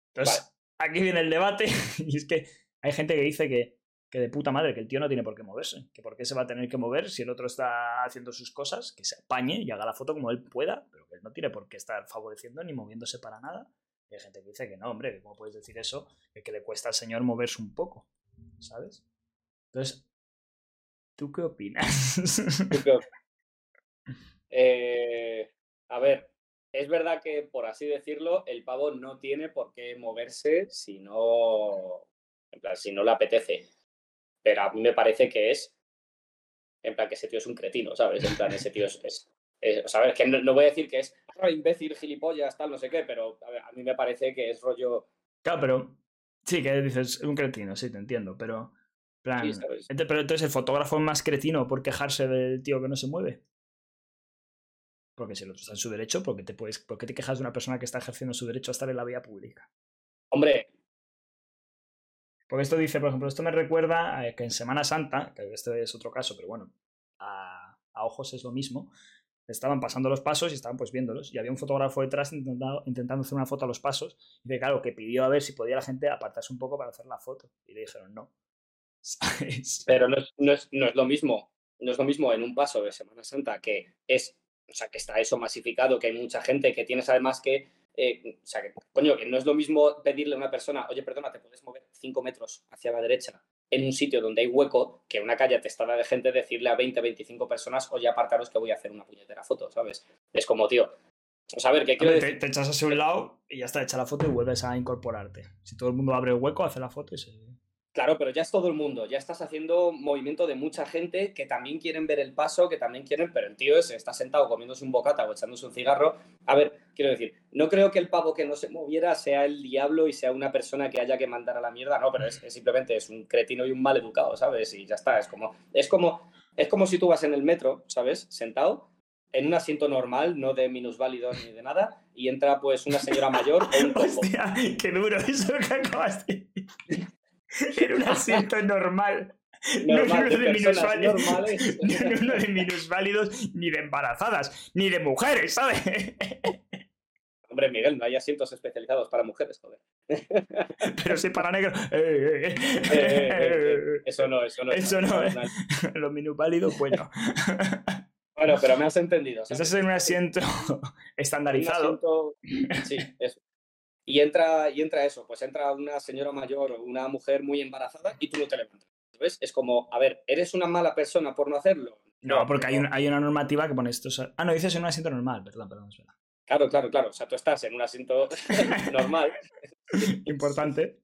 Entonces, aquí viene el debate y es que hay gente que dice que, que de puta madre, que el tío no tiene por qué moverse, que por qué se va a tener que mover si el otro está haciendo sus cosas, que se apañe y haga la foto como él pueda, pero que él no tiene por qué estar favoreciendo ni moviéndose para nada. Y hay gente que dice que no, hombre, ¿cómo puedes decir eso? Que, que le cuesta al señor moverse un poco, ¿sabes? Entonces, ¿tú qué opinas? ¿Tú qué opinas? Eh, a ver, es verdad que, por así decirlo, el pavo no tiene por qué moverse si no, en plan, si no le apetece. Pero a mí me parece que es, en plan, que ese tío es un cretino, ¿sabes? En plan, ese tío es, es- es- o sea, a ver, que no, no voy a decir que es "Ah, imbécil, gilipollas, tal, no sé qué, pero a, ver, a mí me parece que es rollo, claro, pero sí, que dices, un cretino, sí, te entiendo, pero... plan, sí, ente- pero entonces el fotógrafo es más cretino por quejarse del tío que no se mueve. Porque si el otro está en su derecho, ¿por qué te, puedes, por qué te quejas de una persona que está ejerciendo su derecho a estar en la vía pública? Hombre, Porque esto dice, por ejemplo, esto me recuerda a que en Semana Santa, que este es otro caso, pero bueno, a, a ojos es lo mismo, estaban pasando los pasos y estaban pues viéndolos y había un fotógrafo detrás intentando, intentando hacer una foto a los pasos y claro, que pidió a ver si podía la gente apartarse un poco para hacer la foto y le dijeron no. Pero no es, no es- no es lo mismo. No es lo mismo en un paso de Semana Santa que es, o sea, que está eso masificado, que hay mucha gente, que tienes además que, eh, o sea, que, coño, que no es lo mismo pedirle a una persona, oye, perdona, te puedes mover cinco metros hacia la derecha en un sitio donde hay hueco, que en una calle atestada de gente decirle a 20, 25 personas, oye, apartaros que voy a hacer una puñetera foto, ¿sabes? Es como, tío, o sea, a ver, ¿qué quiero Hombre, te, decir? te echas hacia un lado y ya está hecha la foto y vuelves a incorporarte. Si todo el mundo abre el hueco, hace la foto y se... Claro, pero ya es todo el mundo, ya estás haciendo movimiento de mucha gente que también quieren ver el paso, que también quieren, pero el tío ese está sentado comiéndose un bocata o echándose un cigarro. A ver, quiero decir, no creo que el pavo que no se moviera sea el diablo y sea una persona que haya que mandar a la mierda, no, pero es, es simplemente es un cretino y un mal educado, ¿sabes? Y ya está, es como, es como, es como si tú vas en el metro, ¿sabes? Sentado en un asiento normal, no de minusválidos ni de nada, y entra pues una señora mayor o un topo. Hostia, qué duro eso que acabas de decir. Era un asiento normal. Normal, no, uno de minusválidos, en uno de minusválidos, ni de embarazadas, ni de mujeres, ¿sabes? Hombre, Miguel, no hay asientos especializados para mujeres, joder. Pero sí para negros. Eh, eh, Eh, eh, eh, eh. Eso no, eso no. es Eso no, normal. Los minusválidos, bueno. Bueno, pero me has entendido. ¿sabes? Estás en un asiento Un estandarizado. asiento- Sí, eso. Y entra, y entra eso, pues entra una señora mayor o una mujer muy embarazada y tú no te levantas. ¿Ves? Es como, a ver, ¿eres una mala persona por no hacerlo? No, porque hay, no. un- hay una normativa que pone esto. Ah, no, dices en un asiento normal, perdón, perdón, es verdad. Claro, claro, claro. O sea, tú estás en un asiento normal, Importante.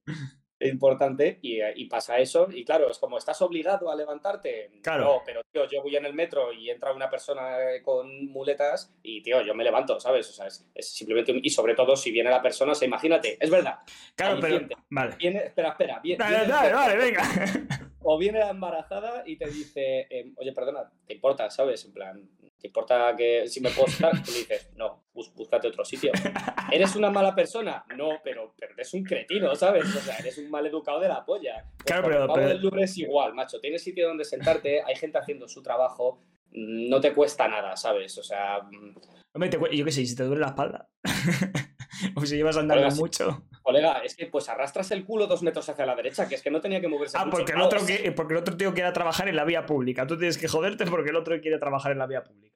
Importante, y, y pasa eso. Y claro, es como, ¿estás obligado a levantarte? Claro. No, pero tío, yo voy en el metro y entra una persona eh, con muletas y, tío, yo me levanto, ¿sabes? O sea, es, es simplemente un... Y sobre todo, si viene la persona, o sea, imagínate, es verdad. Claro, pero. Vale. Viene, espera, espera, viene, Dale, viene- dale, vale, venga. o viene la embarazada y te dice, em, oye, perdona, ¿te importa, sabes? En plan, ¿te importa que si me puedo estar? Tú le dices, no, bus- búscate otro sitio. ¿Eres una mala persona? No, pero, pero eres un cretino, ¿sabes? O sea, eres un mal educado de la polla. Pues Claro, pero- el pero- del Louvre es igual, macho. Tienes sitio donde sentarte, hay gente haciendo su trabajo. no te cuesta nada, ¿sabes? O sea... mm, Hombre, te yo qué sé, si te duele la espalda. o si llevas andando Colega, mucho. Colega, es que pues arrastras el culo dos metros hacia la derecha, que es que no tenía que moverse Ah, mucho. porque el, otro que, porque el otro tío quiere trabajar en la vía pública. Tú tienes que joderte porque el otro quiere trabajar en la vía pública.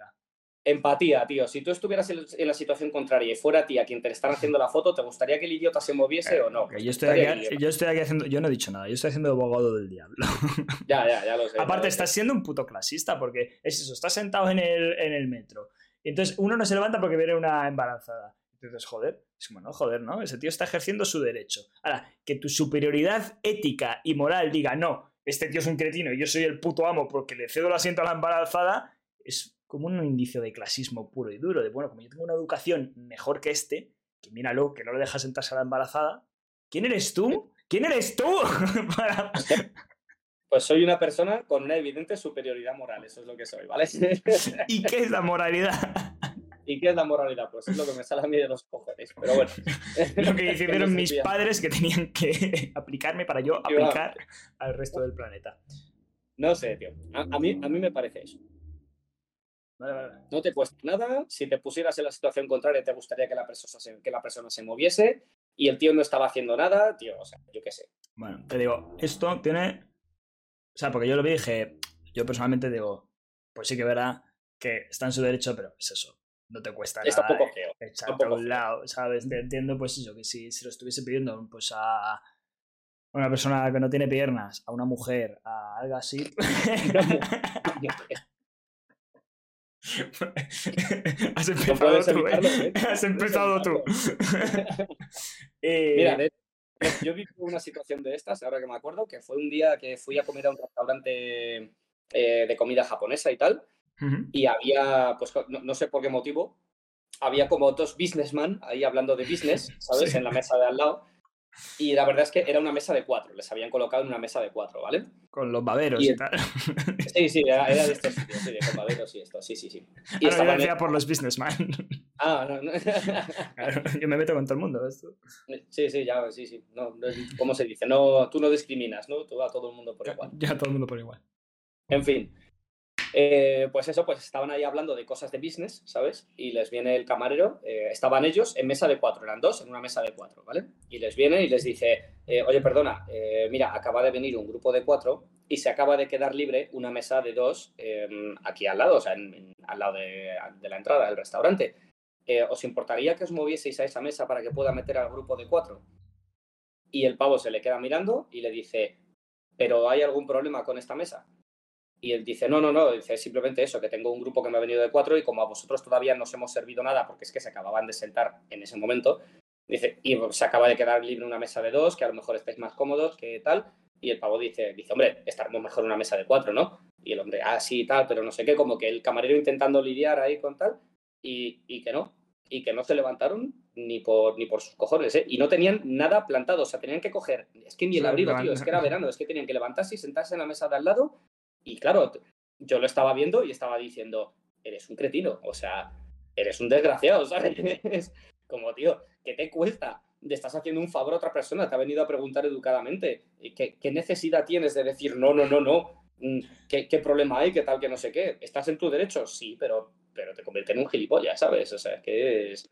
Empatía, tío. Si tú estuvieras en, la situación contraria y fuera a ti a quien te están haciendo la foto, ¿te gustaría que el idiota se moviese o no? Yo, estoy aquí, yo estoy aquí haciendo. Yo no he dicho nada, yo estoy haciendo abogado del diablo. Ya, ya, ya lo sé. Aparte, lo sé. estás siendo un puto clasista porque es eso, estás sentado en el, en el metro. Y entonces uno no se levanta porque viene una embarazada. Entonces, joder, es como, no, joder, ¿no? Ese tío está ejerciendo su derecho. Ahora, que tu superioridad ética y moral diga, no, este tío es un cretino y yo soy el puto amo porque le cedo el asiento a la embarazada, es como un indicio de clasismo puro y duro. De, bueno, como yo tengo una educación mejor que este, que míralo, que no le dejas sentarse a la embarazada, ¿quién eres tú? ¿Quién eres tú? Para- Pues soy una persona con una evidente superioridad moral, eso es lo que soy, ¿vale? ¿Y qué es la moralidad? ¿Y qué es la moralidad? Pues es lo que me sale a mí de los cojones, pero bueno. Lo que decidieron se mis padres que tenían que aplicarme para yo va. aplicar al resto del planeta. No sé, tío. A, a mí, a mí me parece eso. Vale, vale, vale. No te cuesta nada. Si te pusieras en la situación contraria, te gustaría que la persona se, que la persona se moviese y el tío no estaba haciendo nada, tío, o sea, yo qué sé. Bueno, te digo, esto tiene. O sea, porque yo lo vi y dije, yo personalmente digo, pues sí que verá que está en su derecho, pero es eso. No te cuesta Está nada. poco feo. eh, echarte a poco un lado, ¿sabes? Te entiendo, pues eso, que si se lo estuviese pidiendo pues a una persona que no tiene piernas, a una mujer, a algo así. Has empezado puedes tú, ¿eh? Has No empezado tú. Eh, Mira, de- yo viví una situación de estas, ahora que me acuerdo, que fue un día que fui a comer a un restaurante eh, de comida japonesa y tal, y había, pues no, no sé por qué motivo, había como dos businessmen ahí hablando de business, ¿sabes? Sí. En la mesa de al lado. Y la verdad es que era una mesa de cuatro, les habían colocado en una mesa de cuatro, ¿vale? Con los baberos Y- y, tal. Sí, sí, era, era de estos sitios, sí, de compañeros y esto, sí, sí, sí. Y yo estaban- decía por los businessmen. Ah, no, no. Claro, yo me meto con todo el mundo. Esto. Sí, sí, ya, sí, sí. No, no, ¿Cómo se dice? No, tú no discriminas, ¿no? Tú a todo el mundo por igual. Ya todo el mundo por igual. En fin. Eh, pues eso, pues estaban ahí hablando de cosas de business, ¿sabes? Y les viene el camarero, eh, estaban ellos en mesa de cuatro, eran dos en una mesa de cuatro, ¿vale? Y les viene y les dice, eh, oye, perdona, mira, acaba de venir un grupo de cuatro y se acaba de quedar libre una mesa de dos eh, aquí al lado, o sea, al lado de, de la entrada del restaurante. ¿Os importaría que os movieseis a esa mesa para que pueda meter al grupo de cuatro? Y el pavo se le queda mirando y le dice, ¿pero hay algún problema con esta mesa? Y él dice, no, no, no, dice simplemente eso, que tengo un grupo que me ha venido de cuatro y como a vosotros todavía no os hemos servido nada porque es que se acababan de sentar en ese momento, dice, y se acaba de quedar libre una mesa de dos, que a lo mejor estáis más cómodos, que tal. Y el pavo dice, dice, hombre, estaremos mejor en una mesa de cuatro, ¿no? Y el hombre, ah, sí, tal, pero no sé qué, como que el camarero intentando lidiar ahí con tal, y, y que no, y que no se levantaron ni por, ni por sus cojones, ¿eh? Y no tenían nada plantado, o sea, tenían que coger, es que ni el abrigo, tío, es que era verano, es que tenían que levantarse y sentarse en la mesa de al lado, y claro, yo lo estaba viendo y estaba diciendo, eres un cretino, o sea, eres un desgraciado, ¿sabes? Como, tío, ¿qué te cuesta? Le estás haciendo un favor a otra persona, te ha venido a preguntar educadamente, ¿y ¿qué, qué necesidad tienes de decir no, no, no, no? Mm, ¿Qué, ¿Qué problema hay? ¿Qué tal? Que no sé qué. ¿Estás en tu derecho? Sí, pero, pero te convierte en un gilipollas, ¿sabes? O sea, es que es...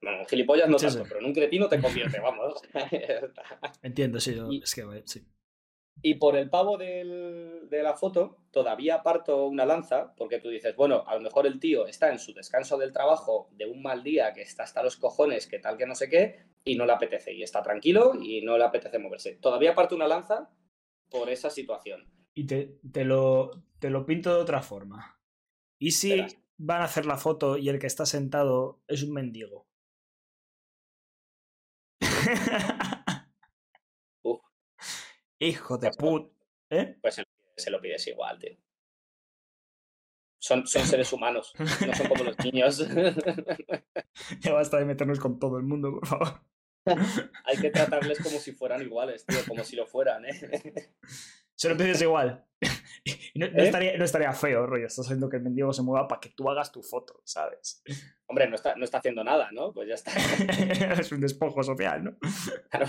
Bueno, en gilipollas no tanto, sí. pero en un cretino te convierte, vamos. Entiendo, sí. yo- Y- es que, sí. Y por el pavo del- de la foto, todavía parto una lanza, porque tú dices, bueno, a lo mejor el tío está en su descanso del trabajo de un mal día, que está hasta los cojones, que tal, que no sé qué, y no le apetece, y está tranquilo y no le apetece moverse. Todavía parto una lanza por esa situación. Y te, te lo, te lo pinto de otra forma. ¿Y si Verás. van a hacer la foto y el que está sentado es un mendigo? Hijo de Pues, puta. ¿Eh? Pues se, se lo pides igual, tío. Son, son seres humanos, no son como los niños. Ya basta de meternos con todo el mundo, por favor. Hay que tratarles como si fueran iguales, tío, como si lo fueran, ¿eh? Se lo pides igual. no, ¿Eh? estaría, no estaría feo, rollo. Estás haciendo que el mendigo se mueva para que tú hagas tu foto, ¿sabes? Hombre, no está, no está haciendo nada, ¿no? Pues ya está. es un despojo social, ¿no? Claro.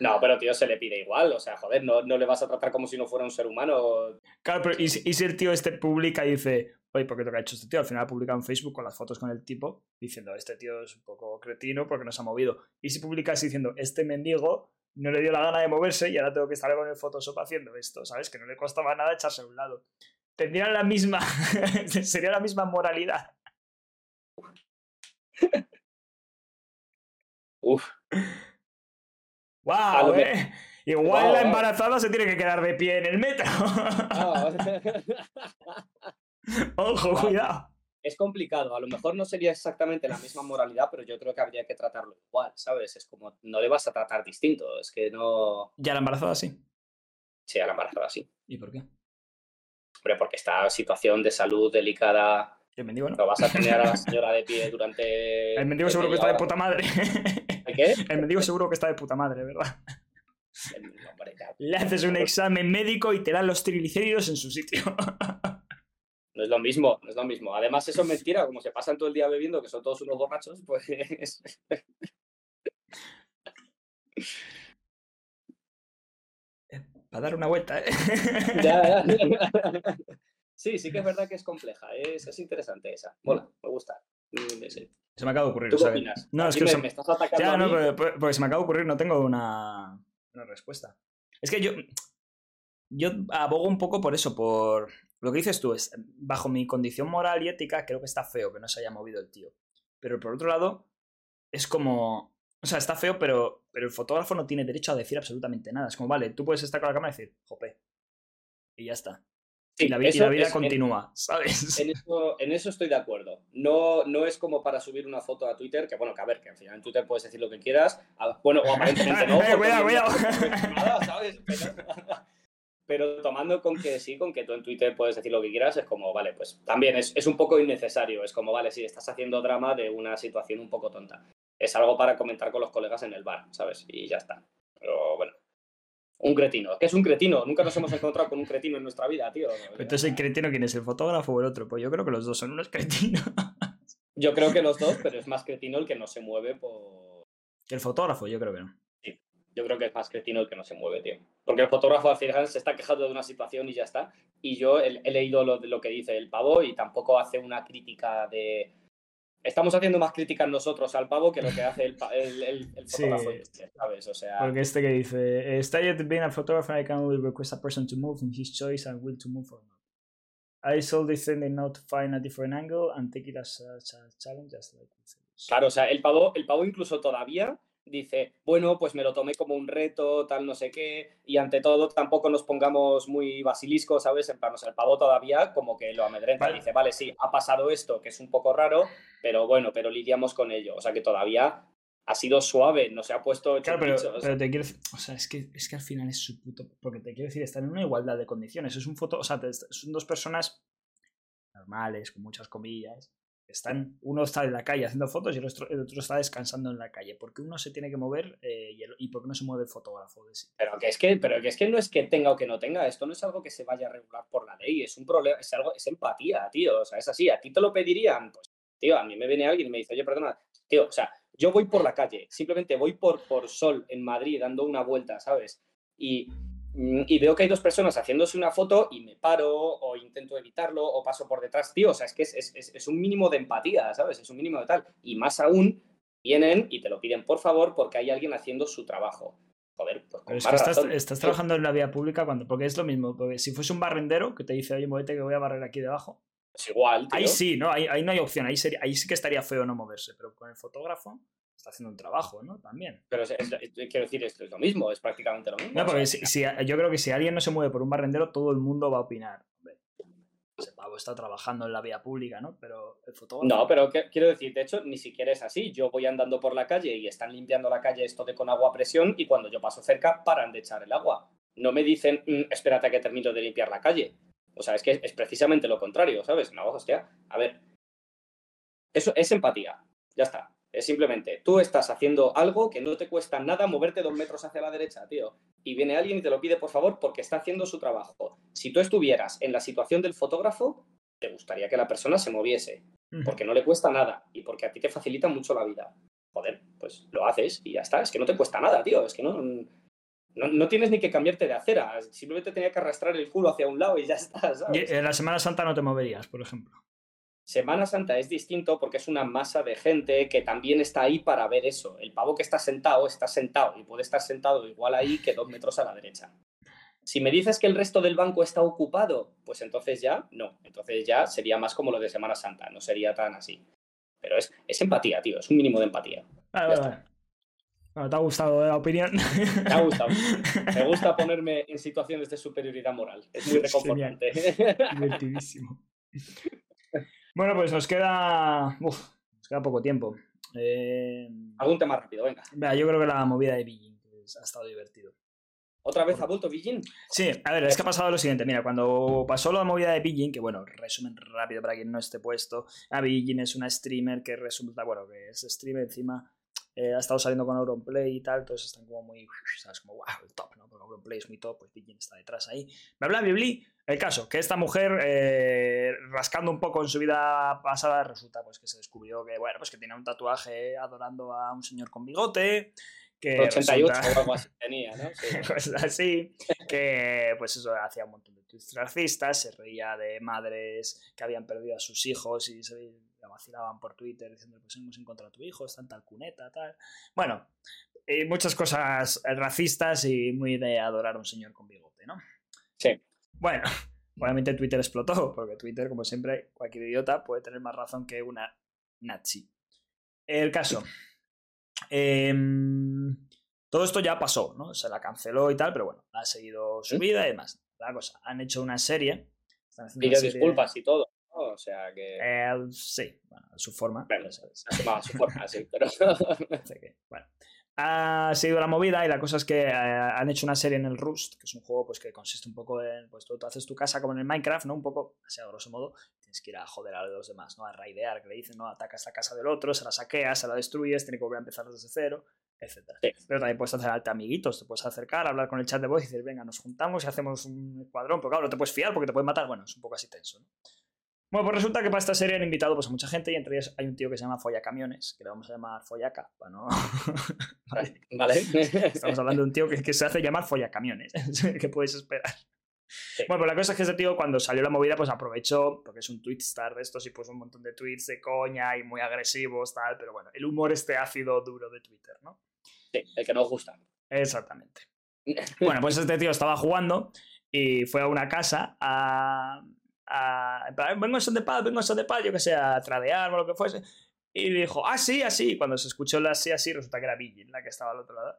no, pero tío, se le pide igual. O sea, joder, no, no le vas a tratar como si no fuera un ser humano. Claro, pero ¿y si, y si el tío este publica y dice, oye, ¿por qué te ha hecho este tío? Al final ha publicado en Facebook con las fotos con el tipo diciendo, este tío es un poco cretino porque nos ha movido. Y si publicas diciendo, este mendigo no le dio la gana de moverse y ahora tengo que estar con el Photoshop haciendo esto, ¿sabes? Que no le costaba nada echarse a un lado. Tendrían la misma, sería la misma moralidad. Uf. ¡Wow! me- ¿eh? Igual la embarazada se tiene que quedar de pie en el metro. Ojo, cuidado. Es complicado. A lo mejor no sería exactamente la misma moralidad, pero yo creo que habría que tratarlo igual, ¿sabes? Es como, no le vas a tratar distinto. Es que no. Ya la embarazada sí. Sí, a la embarazada sí. ¿Y por qué? Hombre, porque está en situación de salud delicada. El mendigo no. No vas a tener a la señora de pie durante. El mendigo seguro que está de puta madre. hora. ¿Qué? El mendigo seguro que está de puta madre, ¿verdad? Hombre, ya. Le haces un examen médico y te dan los triglicéridos en su sitio. No es lo mismo, no es lo mismo. Además, eso es mentira, como se pasan todo el día bebiendo, que son todos unos borrachos, pues. Para dar una vuelta, ¿eh? Ya, ya. Sí, sí que es verdad que es compleja, es, es interesante esa. Mola, me gusta. Mm, sí. Se me acaba de ocurrir. ¿Tú qué opinas? No, es que me, se- me estás atacando Ya, a no, mí. porque se me acaba de ocurrir, no tengo una, una respuesta. Es que yo, yo abogo un poco por eso, por lo que dices tú, es, bajo mi condición moral y ética, creo que está feo que no se haya movido el tío. Pero por otro lado, es como, o sea, está feo, pero, pero el fotógrafo no tiene derecho a decir absolutamente nada. Es como, vale, tú puedes estar con la cámara y decir, jope. Y ya está. Sí, y la, vi- y la vida es- en- continúa, ¿sabes? En eso, en eso estoy de acuerdo. No, no es como para subir una foto a Twitter, que bueno, que a ver, que al final en Twitter puedes decir lo que quieras. a- bueno, o aparentemente no. Cuidado, cuidado. ¿sabes? Pero, pero tomando con que sí, con que tú en Twitter puedes decir lo que quieras, es como, vale, pues también es, es un poco innecesario. Es como, vale, sí, estás haciendo drama de una situación un poco tonta. Es algo para comentar con los colegas en el bar, ¿sabes? Y ya está. Pero bueno. Un cretino. ¿Qué es un cretino? Nunca nos hemos encontrado con un cretino en nuestra vida, tío. Entonces, ¿el cretino quién es? ¿El fotógrafo o el otro? Pues yo creo que los dos son unos cretinos. Yo creo que los dos, pero es más cretino el que no se mueve por. El fotógrafo, yo creo que no. Yo creo que es más cretino el que no se mueve, tío. Porque el fotógrafo al final se está quejando de una situación y ya está. Y yo he, he leído lo, lo que dice el pavo y tampoco hace una crítica de. Estamos haciendo más críticas nosotros al pavo que lo que hace el, el, el- el Sí. fotógrafo, este, ¿sabes? O sea. Porque este que dice, studied being a photographer, I can only request a person to move in his choice and will to move or not. I solely tend not to find a different angle and take it as a, challenge as like with others." Claro, o sea, el pavo, el pavo incluso todavía dice, bueno, pues me lo tomé como un reto, tal, no sé qué, y ante todo tampoco nos pongamos muy basiliscos, ¿sabes? En plan, o sea, el pavo todavía como que lo amedrenta, Vale. dice, vale, sí, ha pasado esto, que es un poco raro, pero bueno, pero lidiamos con ello. O sea, que todavía ha sido suave, no se ha puesto Claro, pero, te quiero decir, o sea, es que, es que al final es su puto, porque te quiero decir, están en una igualdad de condiciones, es un foto, o sea, te- son dos personas normales, con muchas comillas, están, uno está en la calle haciendo fotos y el otro, el otro está descansando en la calle, porque uno se tiene que mover eh, y, el- y porque no se mueve el fotógrafo de sí. Pero que es que, pero es que no es que tenga o que no tenga, esto no es algo que se vaya a regular por la ley, es un problema, es algo, es empatía, tío. O sea, es así, a ti te lo pedirían, pues, tío, a mí me viene alguien y me dice, oye, perdona, tío, o sea, yo voy por la calle, simplemente voy por, por sol en Madrid dando una vuelta, ¿sabes? Y, y veo que hay dos personas haciéndose una foto y me paro o intento evitarlo o paso por detrás, tío, o sea, es que es, es- es- es un mínimo de empatía, ¿sabes? Es un mínimo de tal. Y más aún, vienen y te lo piden por favor porque hay alguien haciendo su trabajo. Joder, pues con Pero es que estás, razón. estás trabajando en la vía pública cuando, porque es lo mismo, porque si fuese un barrendero que te dice, oye, muévete que voy a barrer aquí debajo, Pues igual, tío. ahí sí, ¿no? Ahí, ahí no hay opción, ahí, sería, ahí sí que estaría feo no moverse, pero con el fotógrafo está haciendo un trabajo, ¿no? También. Pero es- es- es- quiero decir, esto es lo mismo, es prácticamente lo mismo. No, porque si, si- yo creo que si alguien no se mueve por un barrendero, todo el mundo va a opinar. Hombre, ese pavo está trabajando en la vía pública, ¿no? Pero el fotógrafo... No, pero que- quiero decir, de hecho, ni siquiera es así. Yo voy andando por la calle y están limpiando la calle esto de con agua a presión y cuando yo paso cerca paran de echar el agua. No me dicen, "Mm, espérate a que termino de limpiar la calle. O sea, es que es precisamente lo contrario, ¿sabes? No, hostia, a ver. Eso es empatía, ya está. Es simplemente, tú estás haciendo algo que no te cuesta nada moverte dos metros hacia la derecha, tío. y viene alguien y te lo pide por favor porque está haciendo su trabajo. Si tú estuvieras en la situación del fotógrafo, te gustaría que la persona se moviese, porque no le cuesta nada y porque a ti te facilita mucho la vida. Joder, pues lo haces y ya está. Es que no te cuesta nada, tío. Es que no, no, tienes ni que cambiarte de acera. Simplemente tenía que arrastrar el culo hacia un lado y ya está. en la Semana Santa no te moverías, por ejemplo. Semana Santa es distinto porque es una masa de gente que también está ahí para ver eso. El pavo que está sentado está sentado y puede estar sentado igual ahí que dos metros a la derecha. Si me dices que el resto del banco está ocupado, pues entonces ya no. Entonces ya sería más como lo de Semana Santa, no sería tan así. Pero es, es empatía, tío, es un mínimo de empatía. Vale, vale. Bueno, ¿te ha gustado la opinión? Me ha gustado. Me gusta ponerme en situaciones de superioridad moral. Es muy reconfortante. Divertidísimo. Bueno, pues nos queda. Uf, nos queda poco tiempo. Eh... Algún tema rápido, venga. Yo creo que la movida de Beijing ha estado divertido. ¿Otra vez ha vuelto Beijing? Sí, a ver, es que ha pasado lo siguiente. Mira, cuando pasó la movida de Beijing, que bueno, resumen rápido para quien no esté puesto. A Beijing es una streamer que resulta, bueno, que es streamer encima. Eh, ha estado saliendo con Auronplay y tal, todos están como muy, ¿sabes? Como, wow, el top, ¿no? Porque Auronplay es muy top, pues Beijing está detrás ahí. Bla, bla, bla, bla. El caso, que esta mujer, eh, rascando un poco en su vida pasada, resulta pues que se descubrió que, bueno, pues que tiene un tatuaje adorando a un señor con bigote. Que 88 o algo así tenía, ¿no? Sí. Cosas así, que pues eso, hacía un montón de tweets racistas, se reía de madres que habían perdido a sus hijos y se vacilaban por Twitter diciendo, pues hemos encontrado a tu hijo, está en tal cuneta, tal. Bueno, y muchas cosas racistas y muy de adorar a un señor con bigote, ¿no? Sí. Bueno, obviamente Twitter explotó, porque Twitter, como siempre, cualquier idiota puede tener más razón que una nazi. El caso. Em, todo esto ya pasó, ¿no? Se la canceló y tal, pero bueno, ha seguido su vida y demás. La cosa, han hecho una serie. Pidió disculpas y todo. O sea que. Eh, sí, bueno, su forma. Bueno, su forma, sí, pero. bueno ha seguido la movida y la cosa es que eh, han hecho una serie en el Rust, que es un juego pues, que consiste un poco en, pues tú, haces tu casa como en el Minecraft, ¿no? Un poco, así a grosso modo, tienes que ir a joder a los demás, ¿no? A raidear, que le dicen, ¿no? Atacas la casa del otro, se la saqueas, se la destruyes, tiene que volver a empezar desde cero, etc. Pero también puedes hacer alta amiguitos, te puedes acercar, hablar con el chat de voz y decir, venga, nos juntamos y hacemos un escuadrón, pero claro, no te puedes fiar porque te pueden matar, bueno, es un poco así tenso, ¿no? Bueno, pues resulta que para esta serie han invitado pues, a mucha gente y entre ellos hay un tío que se llama Follacamiones, que le vamos a llamar Follaca, no... vale. Estamos hablando de un tío que, se hace llamar Follacamiones, ¿qué puedes esperar? Bueno, pues la cosa es que ese tío cuando salió la movida pues aprovechó, porque es un star de estos y puso un montón de tweets de coña y muy agresivos, tal, pero bueno, el humor este ácido duro de Twitter, ¿no? Sí, el que nos gusta. Exactamente. bueno, pues este tío estaba jugando y fue a una casa a vengo a son de paz, vengo son de paz, yo que sé, a tradear o lo que fuese. Y dijo, ah, sí, así. Cuando se escuchó la así, así, resulta que era Billy la que estaba al otro lado.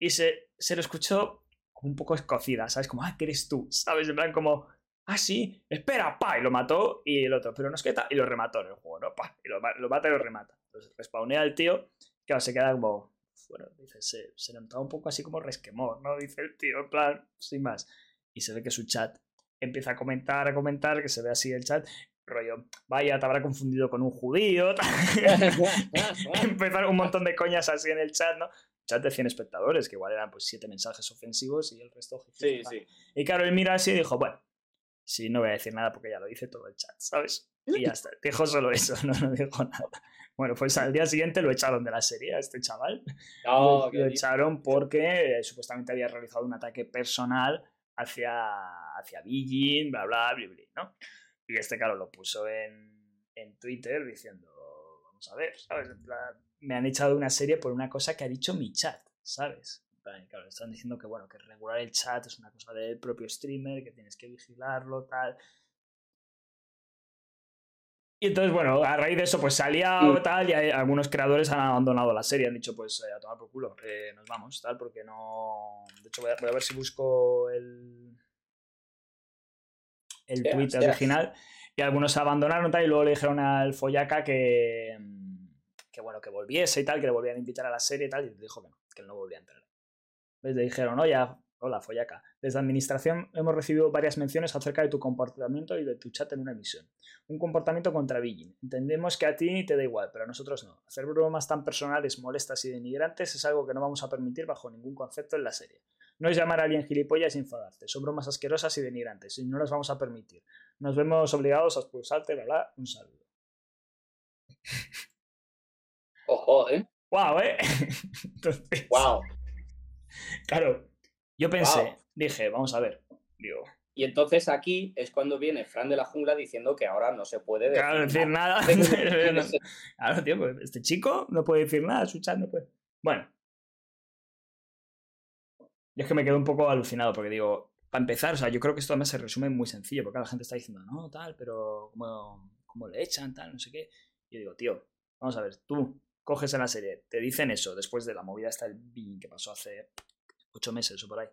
Y se, se lo escuchó como un poco escocida, ¿sabes? Como, ah, que eres tú, ¿sabes? En plan, como, ah, sí, espera, pa, y lo mató. Y el otro, pero no es que tal, y lo remató en el juego, ¿no? Pa, y lo, lo mata y lo remata. Entonces respawnea al tío, que se queda como, bueno, dice, se, se notaba un poco así como resquemor, ¿no? Dice el tío, en plan, sin más. Y se ve que su chat empieza a comentar, a comentar, que se ve así el chat, rollo, vaya, te habrá confundido con un judío. Empezaron un montón de coñas así en el chat, ¿no? Chat de 100 espectadores, que igual eran pues siete mensajes ofensivos y el resto... Sí, sí. Y claro, él mira así y dijo, bueno, sí, no voy a decir nada porque ya lo dice todo el chat, ¿sabes? Y ya está, dijo solo eso, no, no dijo nada. Bueno, pues al día siguiente lo echaron de la serie a este chaval. lo, echaron porque eh, supuestamente había realizado un ataque personal hacia, hacia Beijing, bla, bla, bla, bla, ¿no? Y este, claro, lo puso en, en Twitter diciendo, vamos a ver, ¿sabes? me han echado una serie por una cosa que ha dicho mi chat, ¿sabes? Claro, están diciendo que, bueno, que regular el chat es una cosa del propio streamer, que tienes que vigilarlo, tal. Y entonces, bueno, a raíz de eso, pues salía o mm. tal, y algunos creadores han abandonado la serie, han dicho, pues, eh, a tomar por culo, eh, nos vamos, tal, porque no... De hecho, voy a, ver si busco el... El tweet original. Y algunos abandonaron, tal, y luego le dijeron al Follaca que... Que, bueno, que volviese y tal, que le volvían a invitar a la serie y tal, y dijo que no, que no volvía a entrar. Les dijeron, no, ya, Hola, Follaca. Desde Administración hemos recibido varias menciones acerca de tu comportamiento y de tu chat en una emisión. Un comportamiento contra Billing. Entendemos que a ti te da igual, pero a nosotros no. Hacer bromas tan personales, molestas y denigrantes es algo que no vamos a permitir bajo ningún concepto en la serie. No es llamar a alguien gilipollas y enfadarte. Son bromas asquerosas y denigrantes y no las vamos a permitir. Nos vemos obligados a expulsarte, bla, Un saludo. Ojo, ¿eh? Wow, ¿eh? Entonces, wow. Claro, yo pensé, dije, vamos a ver, digo, y entonces aquí es cuando viene Fran de la Jungla diciendo que ahora no se puede decir, claro, decir nada. claro, tío, pues este chico no puede decir nada, su chat no puede. Bueno. Yo es que me quedo un poco alucinado porque digo, para empezar, o sea, yo creo que esto además se resume muy sencillo porque la gente está diciendo, no, tal, pero ¿cómo, le echan, tal, no sé qué. Y yo digo, tío, vamos a ver, tú coges en la serie, te dicen eso después de la movida esta del Bing que pasó hace ocho meses o por ahí.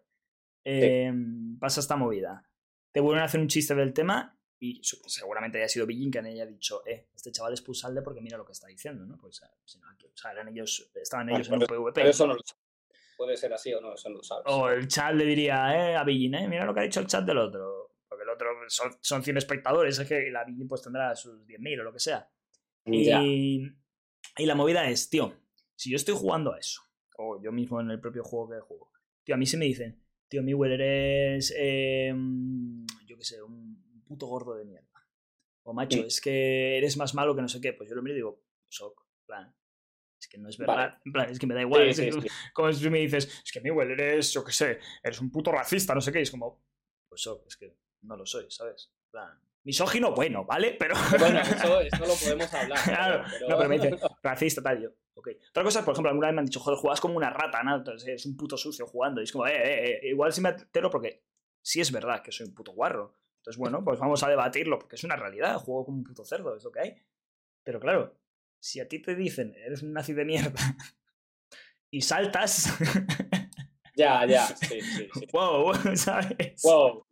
Em, pasa esta movida te vuelven a hacer un chiste del tema y seguramente haya sido Beijing que haya dicho, eh, este chaval es pulsarle porque mira lo que está diciendo, ¿no? Pues, o sea, eran ellos, estaban ellos en un PvP. Pero eso no lo Puede ser así o no, eso no lo sabes. O el chat le diría, eh, a Beijing, eh, mira lo que ha dicho el chat del otro. Porque el otro son, son 100 espectadores, es que la Beijing pues tendrá sus 10.000 o lo que sea. Y, y la movida es, tío, si yo estoy jugando a eso, o yo mismo en el propio juego que juego, tío, a mí se me dicen, tío, Miguel, eres, em, yo qué sé, un puto gordo de mierda. O macho, es que eres más malo que no sé qué. Pues yo lo miro y digo, soc, plan, es que no es verdad. En plan, es que me da igual. como si me dices, es que Miguel, eres, yo qué sé, eres un puto racista, no sé qué. Y es como, pues soc, es que no lo soy, ¿sabes? plan, misógino, bueno, ¿vale? Pero. Bueno, eso, eso lo podemos hablar. Claro, pero... no, pero me dice, racista, tal, yo. Otra cosa por ejemplo, alguna vez me han dicho, joder, juegas como una rata, ¿no? Entonces es un puto sucio jugando. Y es como, eh, eh, eh, igual si me entero porque sí es verdad que soy un puto guarro. Entonces, bueno, pues vamos a debatirlo porque es una realidad. Juego como un puto cerdo, es lo que hay. Pero claro, si a ti te dicen, eres un nazi de mierda y saltas. ya, ya, sí, sí, sí. Wow, ¿sabes? Wow.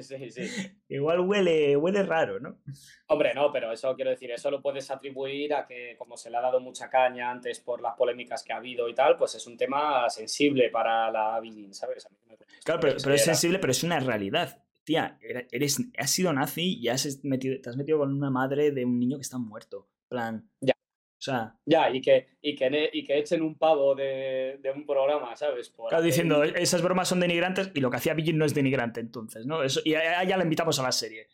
Sí, sí. Igual huele, huele raro, ¿no? Hombre, no, pero eso quiero decir, eso lo puedes atribuir a que como se le ha dado mucha caña antes por las polémicas que ha habido y tal, pues es un tema sensible para la Billin, ¿sabes? claro, pero, es sensible, pero es una realidad. Tía, eres, has sido nazi y has metido, te has metido con una madre de un niño que está muerto. plan. Ya. O sea, ya, y que, y que, y que echen un pavo de, de un programa, ¿sabes? claro, diciendo, esas bromas son denigrantes y lo que hacía Billin no es denigrante entonces, ¿no? Eso, y ya, ya le invitamos a la serie.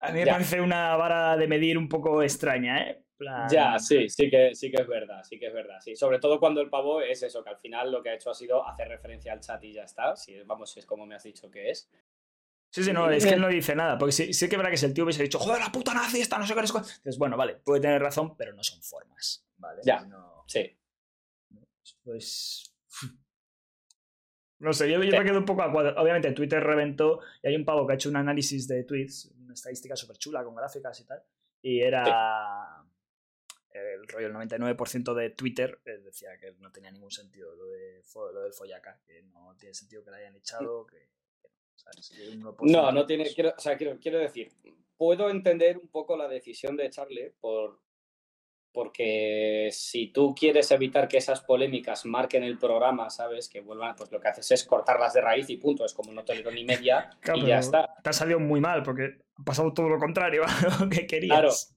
A mí me parece una vara de medir un poco extraña, ¿eh? Ya, sí, sí que, sí que es verdad, sí que es verdad, sí. Sobre todo cuando el pavo es eso, que al final lo que ha hecho ha sido hacer referencia al chat y ya está. Si, vamos, es como me has dicho que es. Sí, sí, no, es que él no dice nada. Porque sí, sí que verá que si el tío hubiese dicho, joder, la puta nazi está, no sé qué es. Entonces, bueno, vale, puede tener razón, pero no son formas. ¿Vale? Ya. Sí. Pues. No sé, yo, yo me quedo un poco a cuadro. Obviamente, Twitter reventó y hay un pavo que ha hecho un análisis de tweets, una estadística súper chula con gráficas y tal. Y era. El rollo, el 99% de Twitter eh, decía que no tenía ningún sentido lo, de, lo del follaca, que no tiene sentido que la hayan echado, que no, no tiene. Quiero, o sea, quiero, quiero decir, puedo entender un poco la decisión de echarle por, porque si tú quieres evitar que esas polémicas marquen el programa, ¿sabes? Que vuelvan, pues lo que haces es cortarlas de raíz y punto, es como no te ni media y ya está. Te ha salido muy mal porque ha pasado todo lo contrario a lo que querías.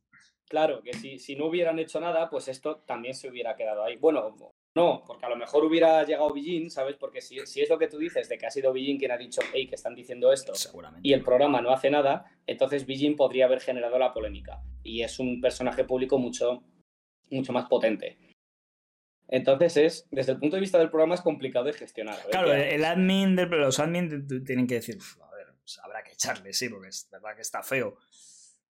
Claro, claro, que si, si no hubieran hecho nada, pues esto también se hubiera quedado ahí. Bueno, no, porque a lo mejor hubiera llegado Billin, ¿sabes? Porque si, si, es lo que tú dices, de que ha sido Billin quien ha dicho, hey, que están diciendo esto, y el programa no hace nada, entonces Billin podría haber generado la polémica. Y es un personaje público mucho, mucho más potente. Entonces es, desde el punto de vista del programa, es complicado de gestionar. Claro, el admin, de, los admin tienen que decir, a ver, pues habrá que echarle, sí, porque es verdad que está feo.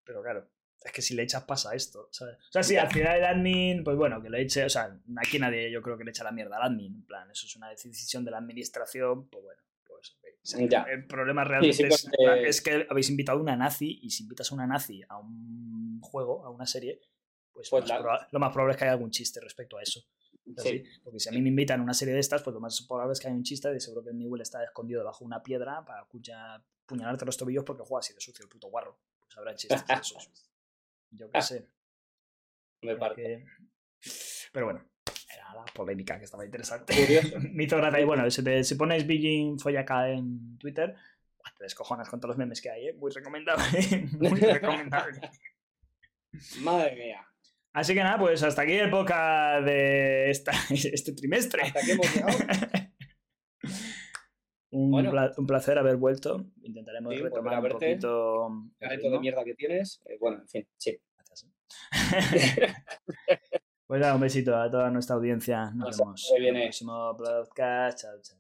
Pero claro, es que si le echas pasa esto, ¿sabes? O sea, si al final el admin, pues bueno, que le eche, o sea, aquí nadie yo creo que le echa la mierda al admin, en plan, eso es una decisión de la administración, pues bueno, pues ya. el problema realmente es, que habéis invitado a una nazi y si invitas a una nazi a un juego, a una serie, pues, pues lo más probable es que haya algún chiste respecto a eso. Sí. Porque si a mí me invitan a una serie de estas, pues lo más probable es que haya un chiste de seguro que Miguel está escondido debajo de una piedra para puñalarte los tobillos porque juega así de sucio el puto guarro. Pues habrá chistes de esos. Yo qué sé. Me parece. Pero bueno, era la polémica que estaba interesante. Gracia. Y bueno, si, te, si pones Beijing Follaca en Twitter, te descojonas con todos los memes que hay, ¿eh? Muy recomendable. Muy recomendable. Madre mía. Así que nada, pues hasta aquí el podcast de esta, este trimestre. Hasta aquí hemos llegado. Un, placer haber vuelto. Intentaremos retomar un poquito. El de mierda que tienes. Eh, bueno, en fin, sí. Gracias. pues nada, un besito a toda nuestra audiencia. Nos vemos en el próximo podcast. Chao, chao.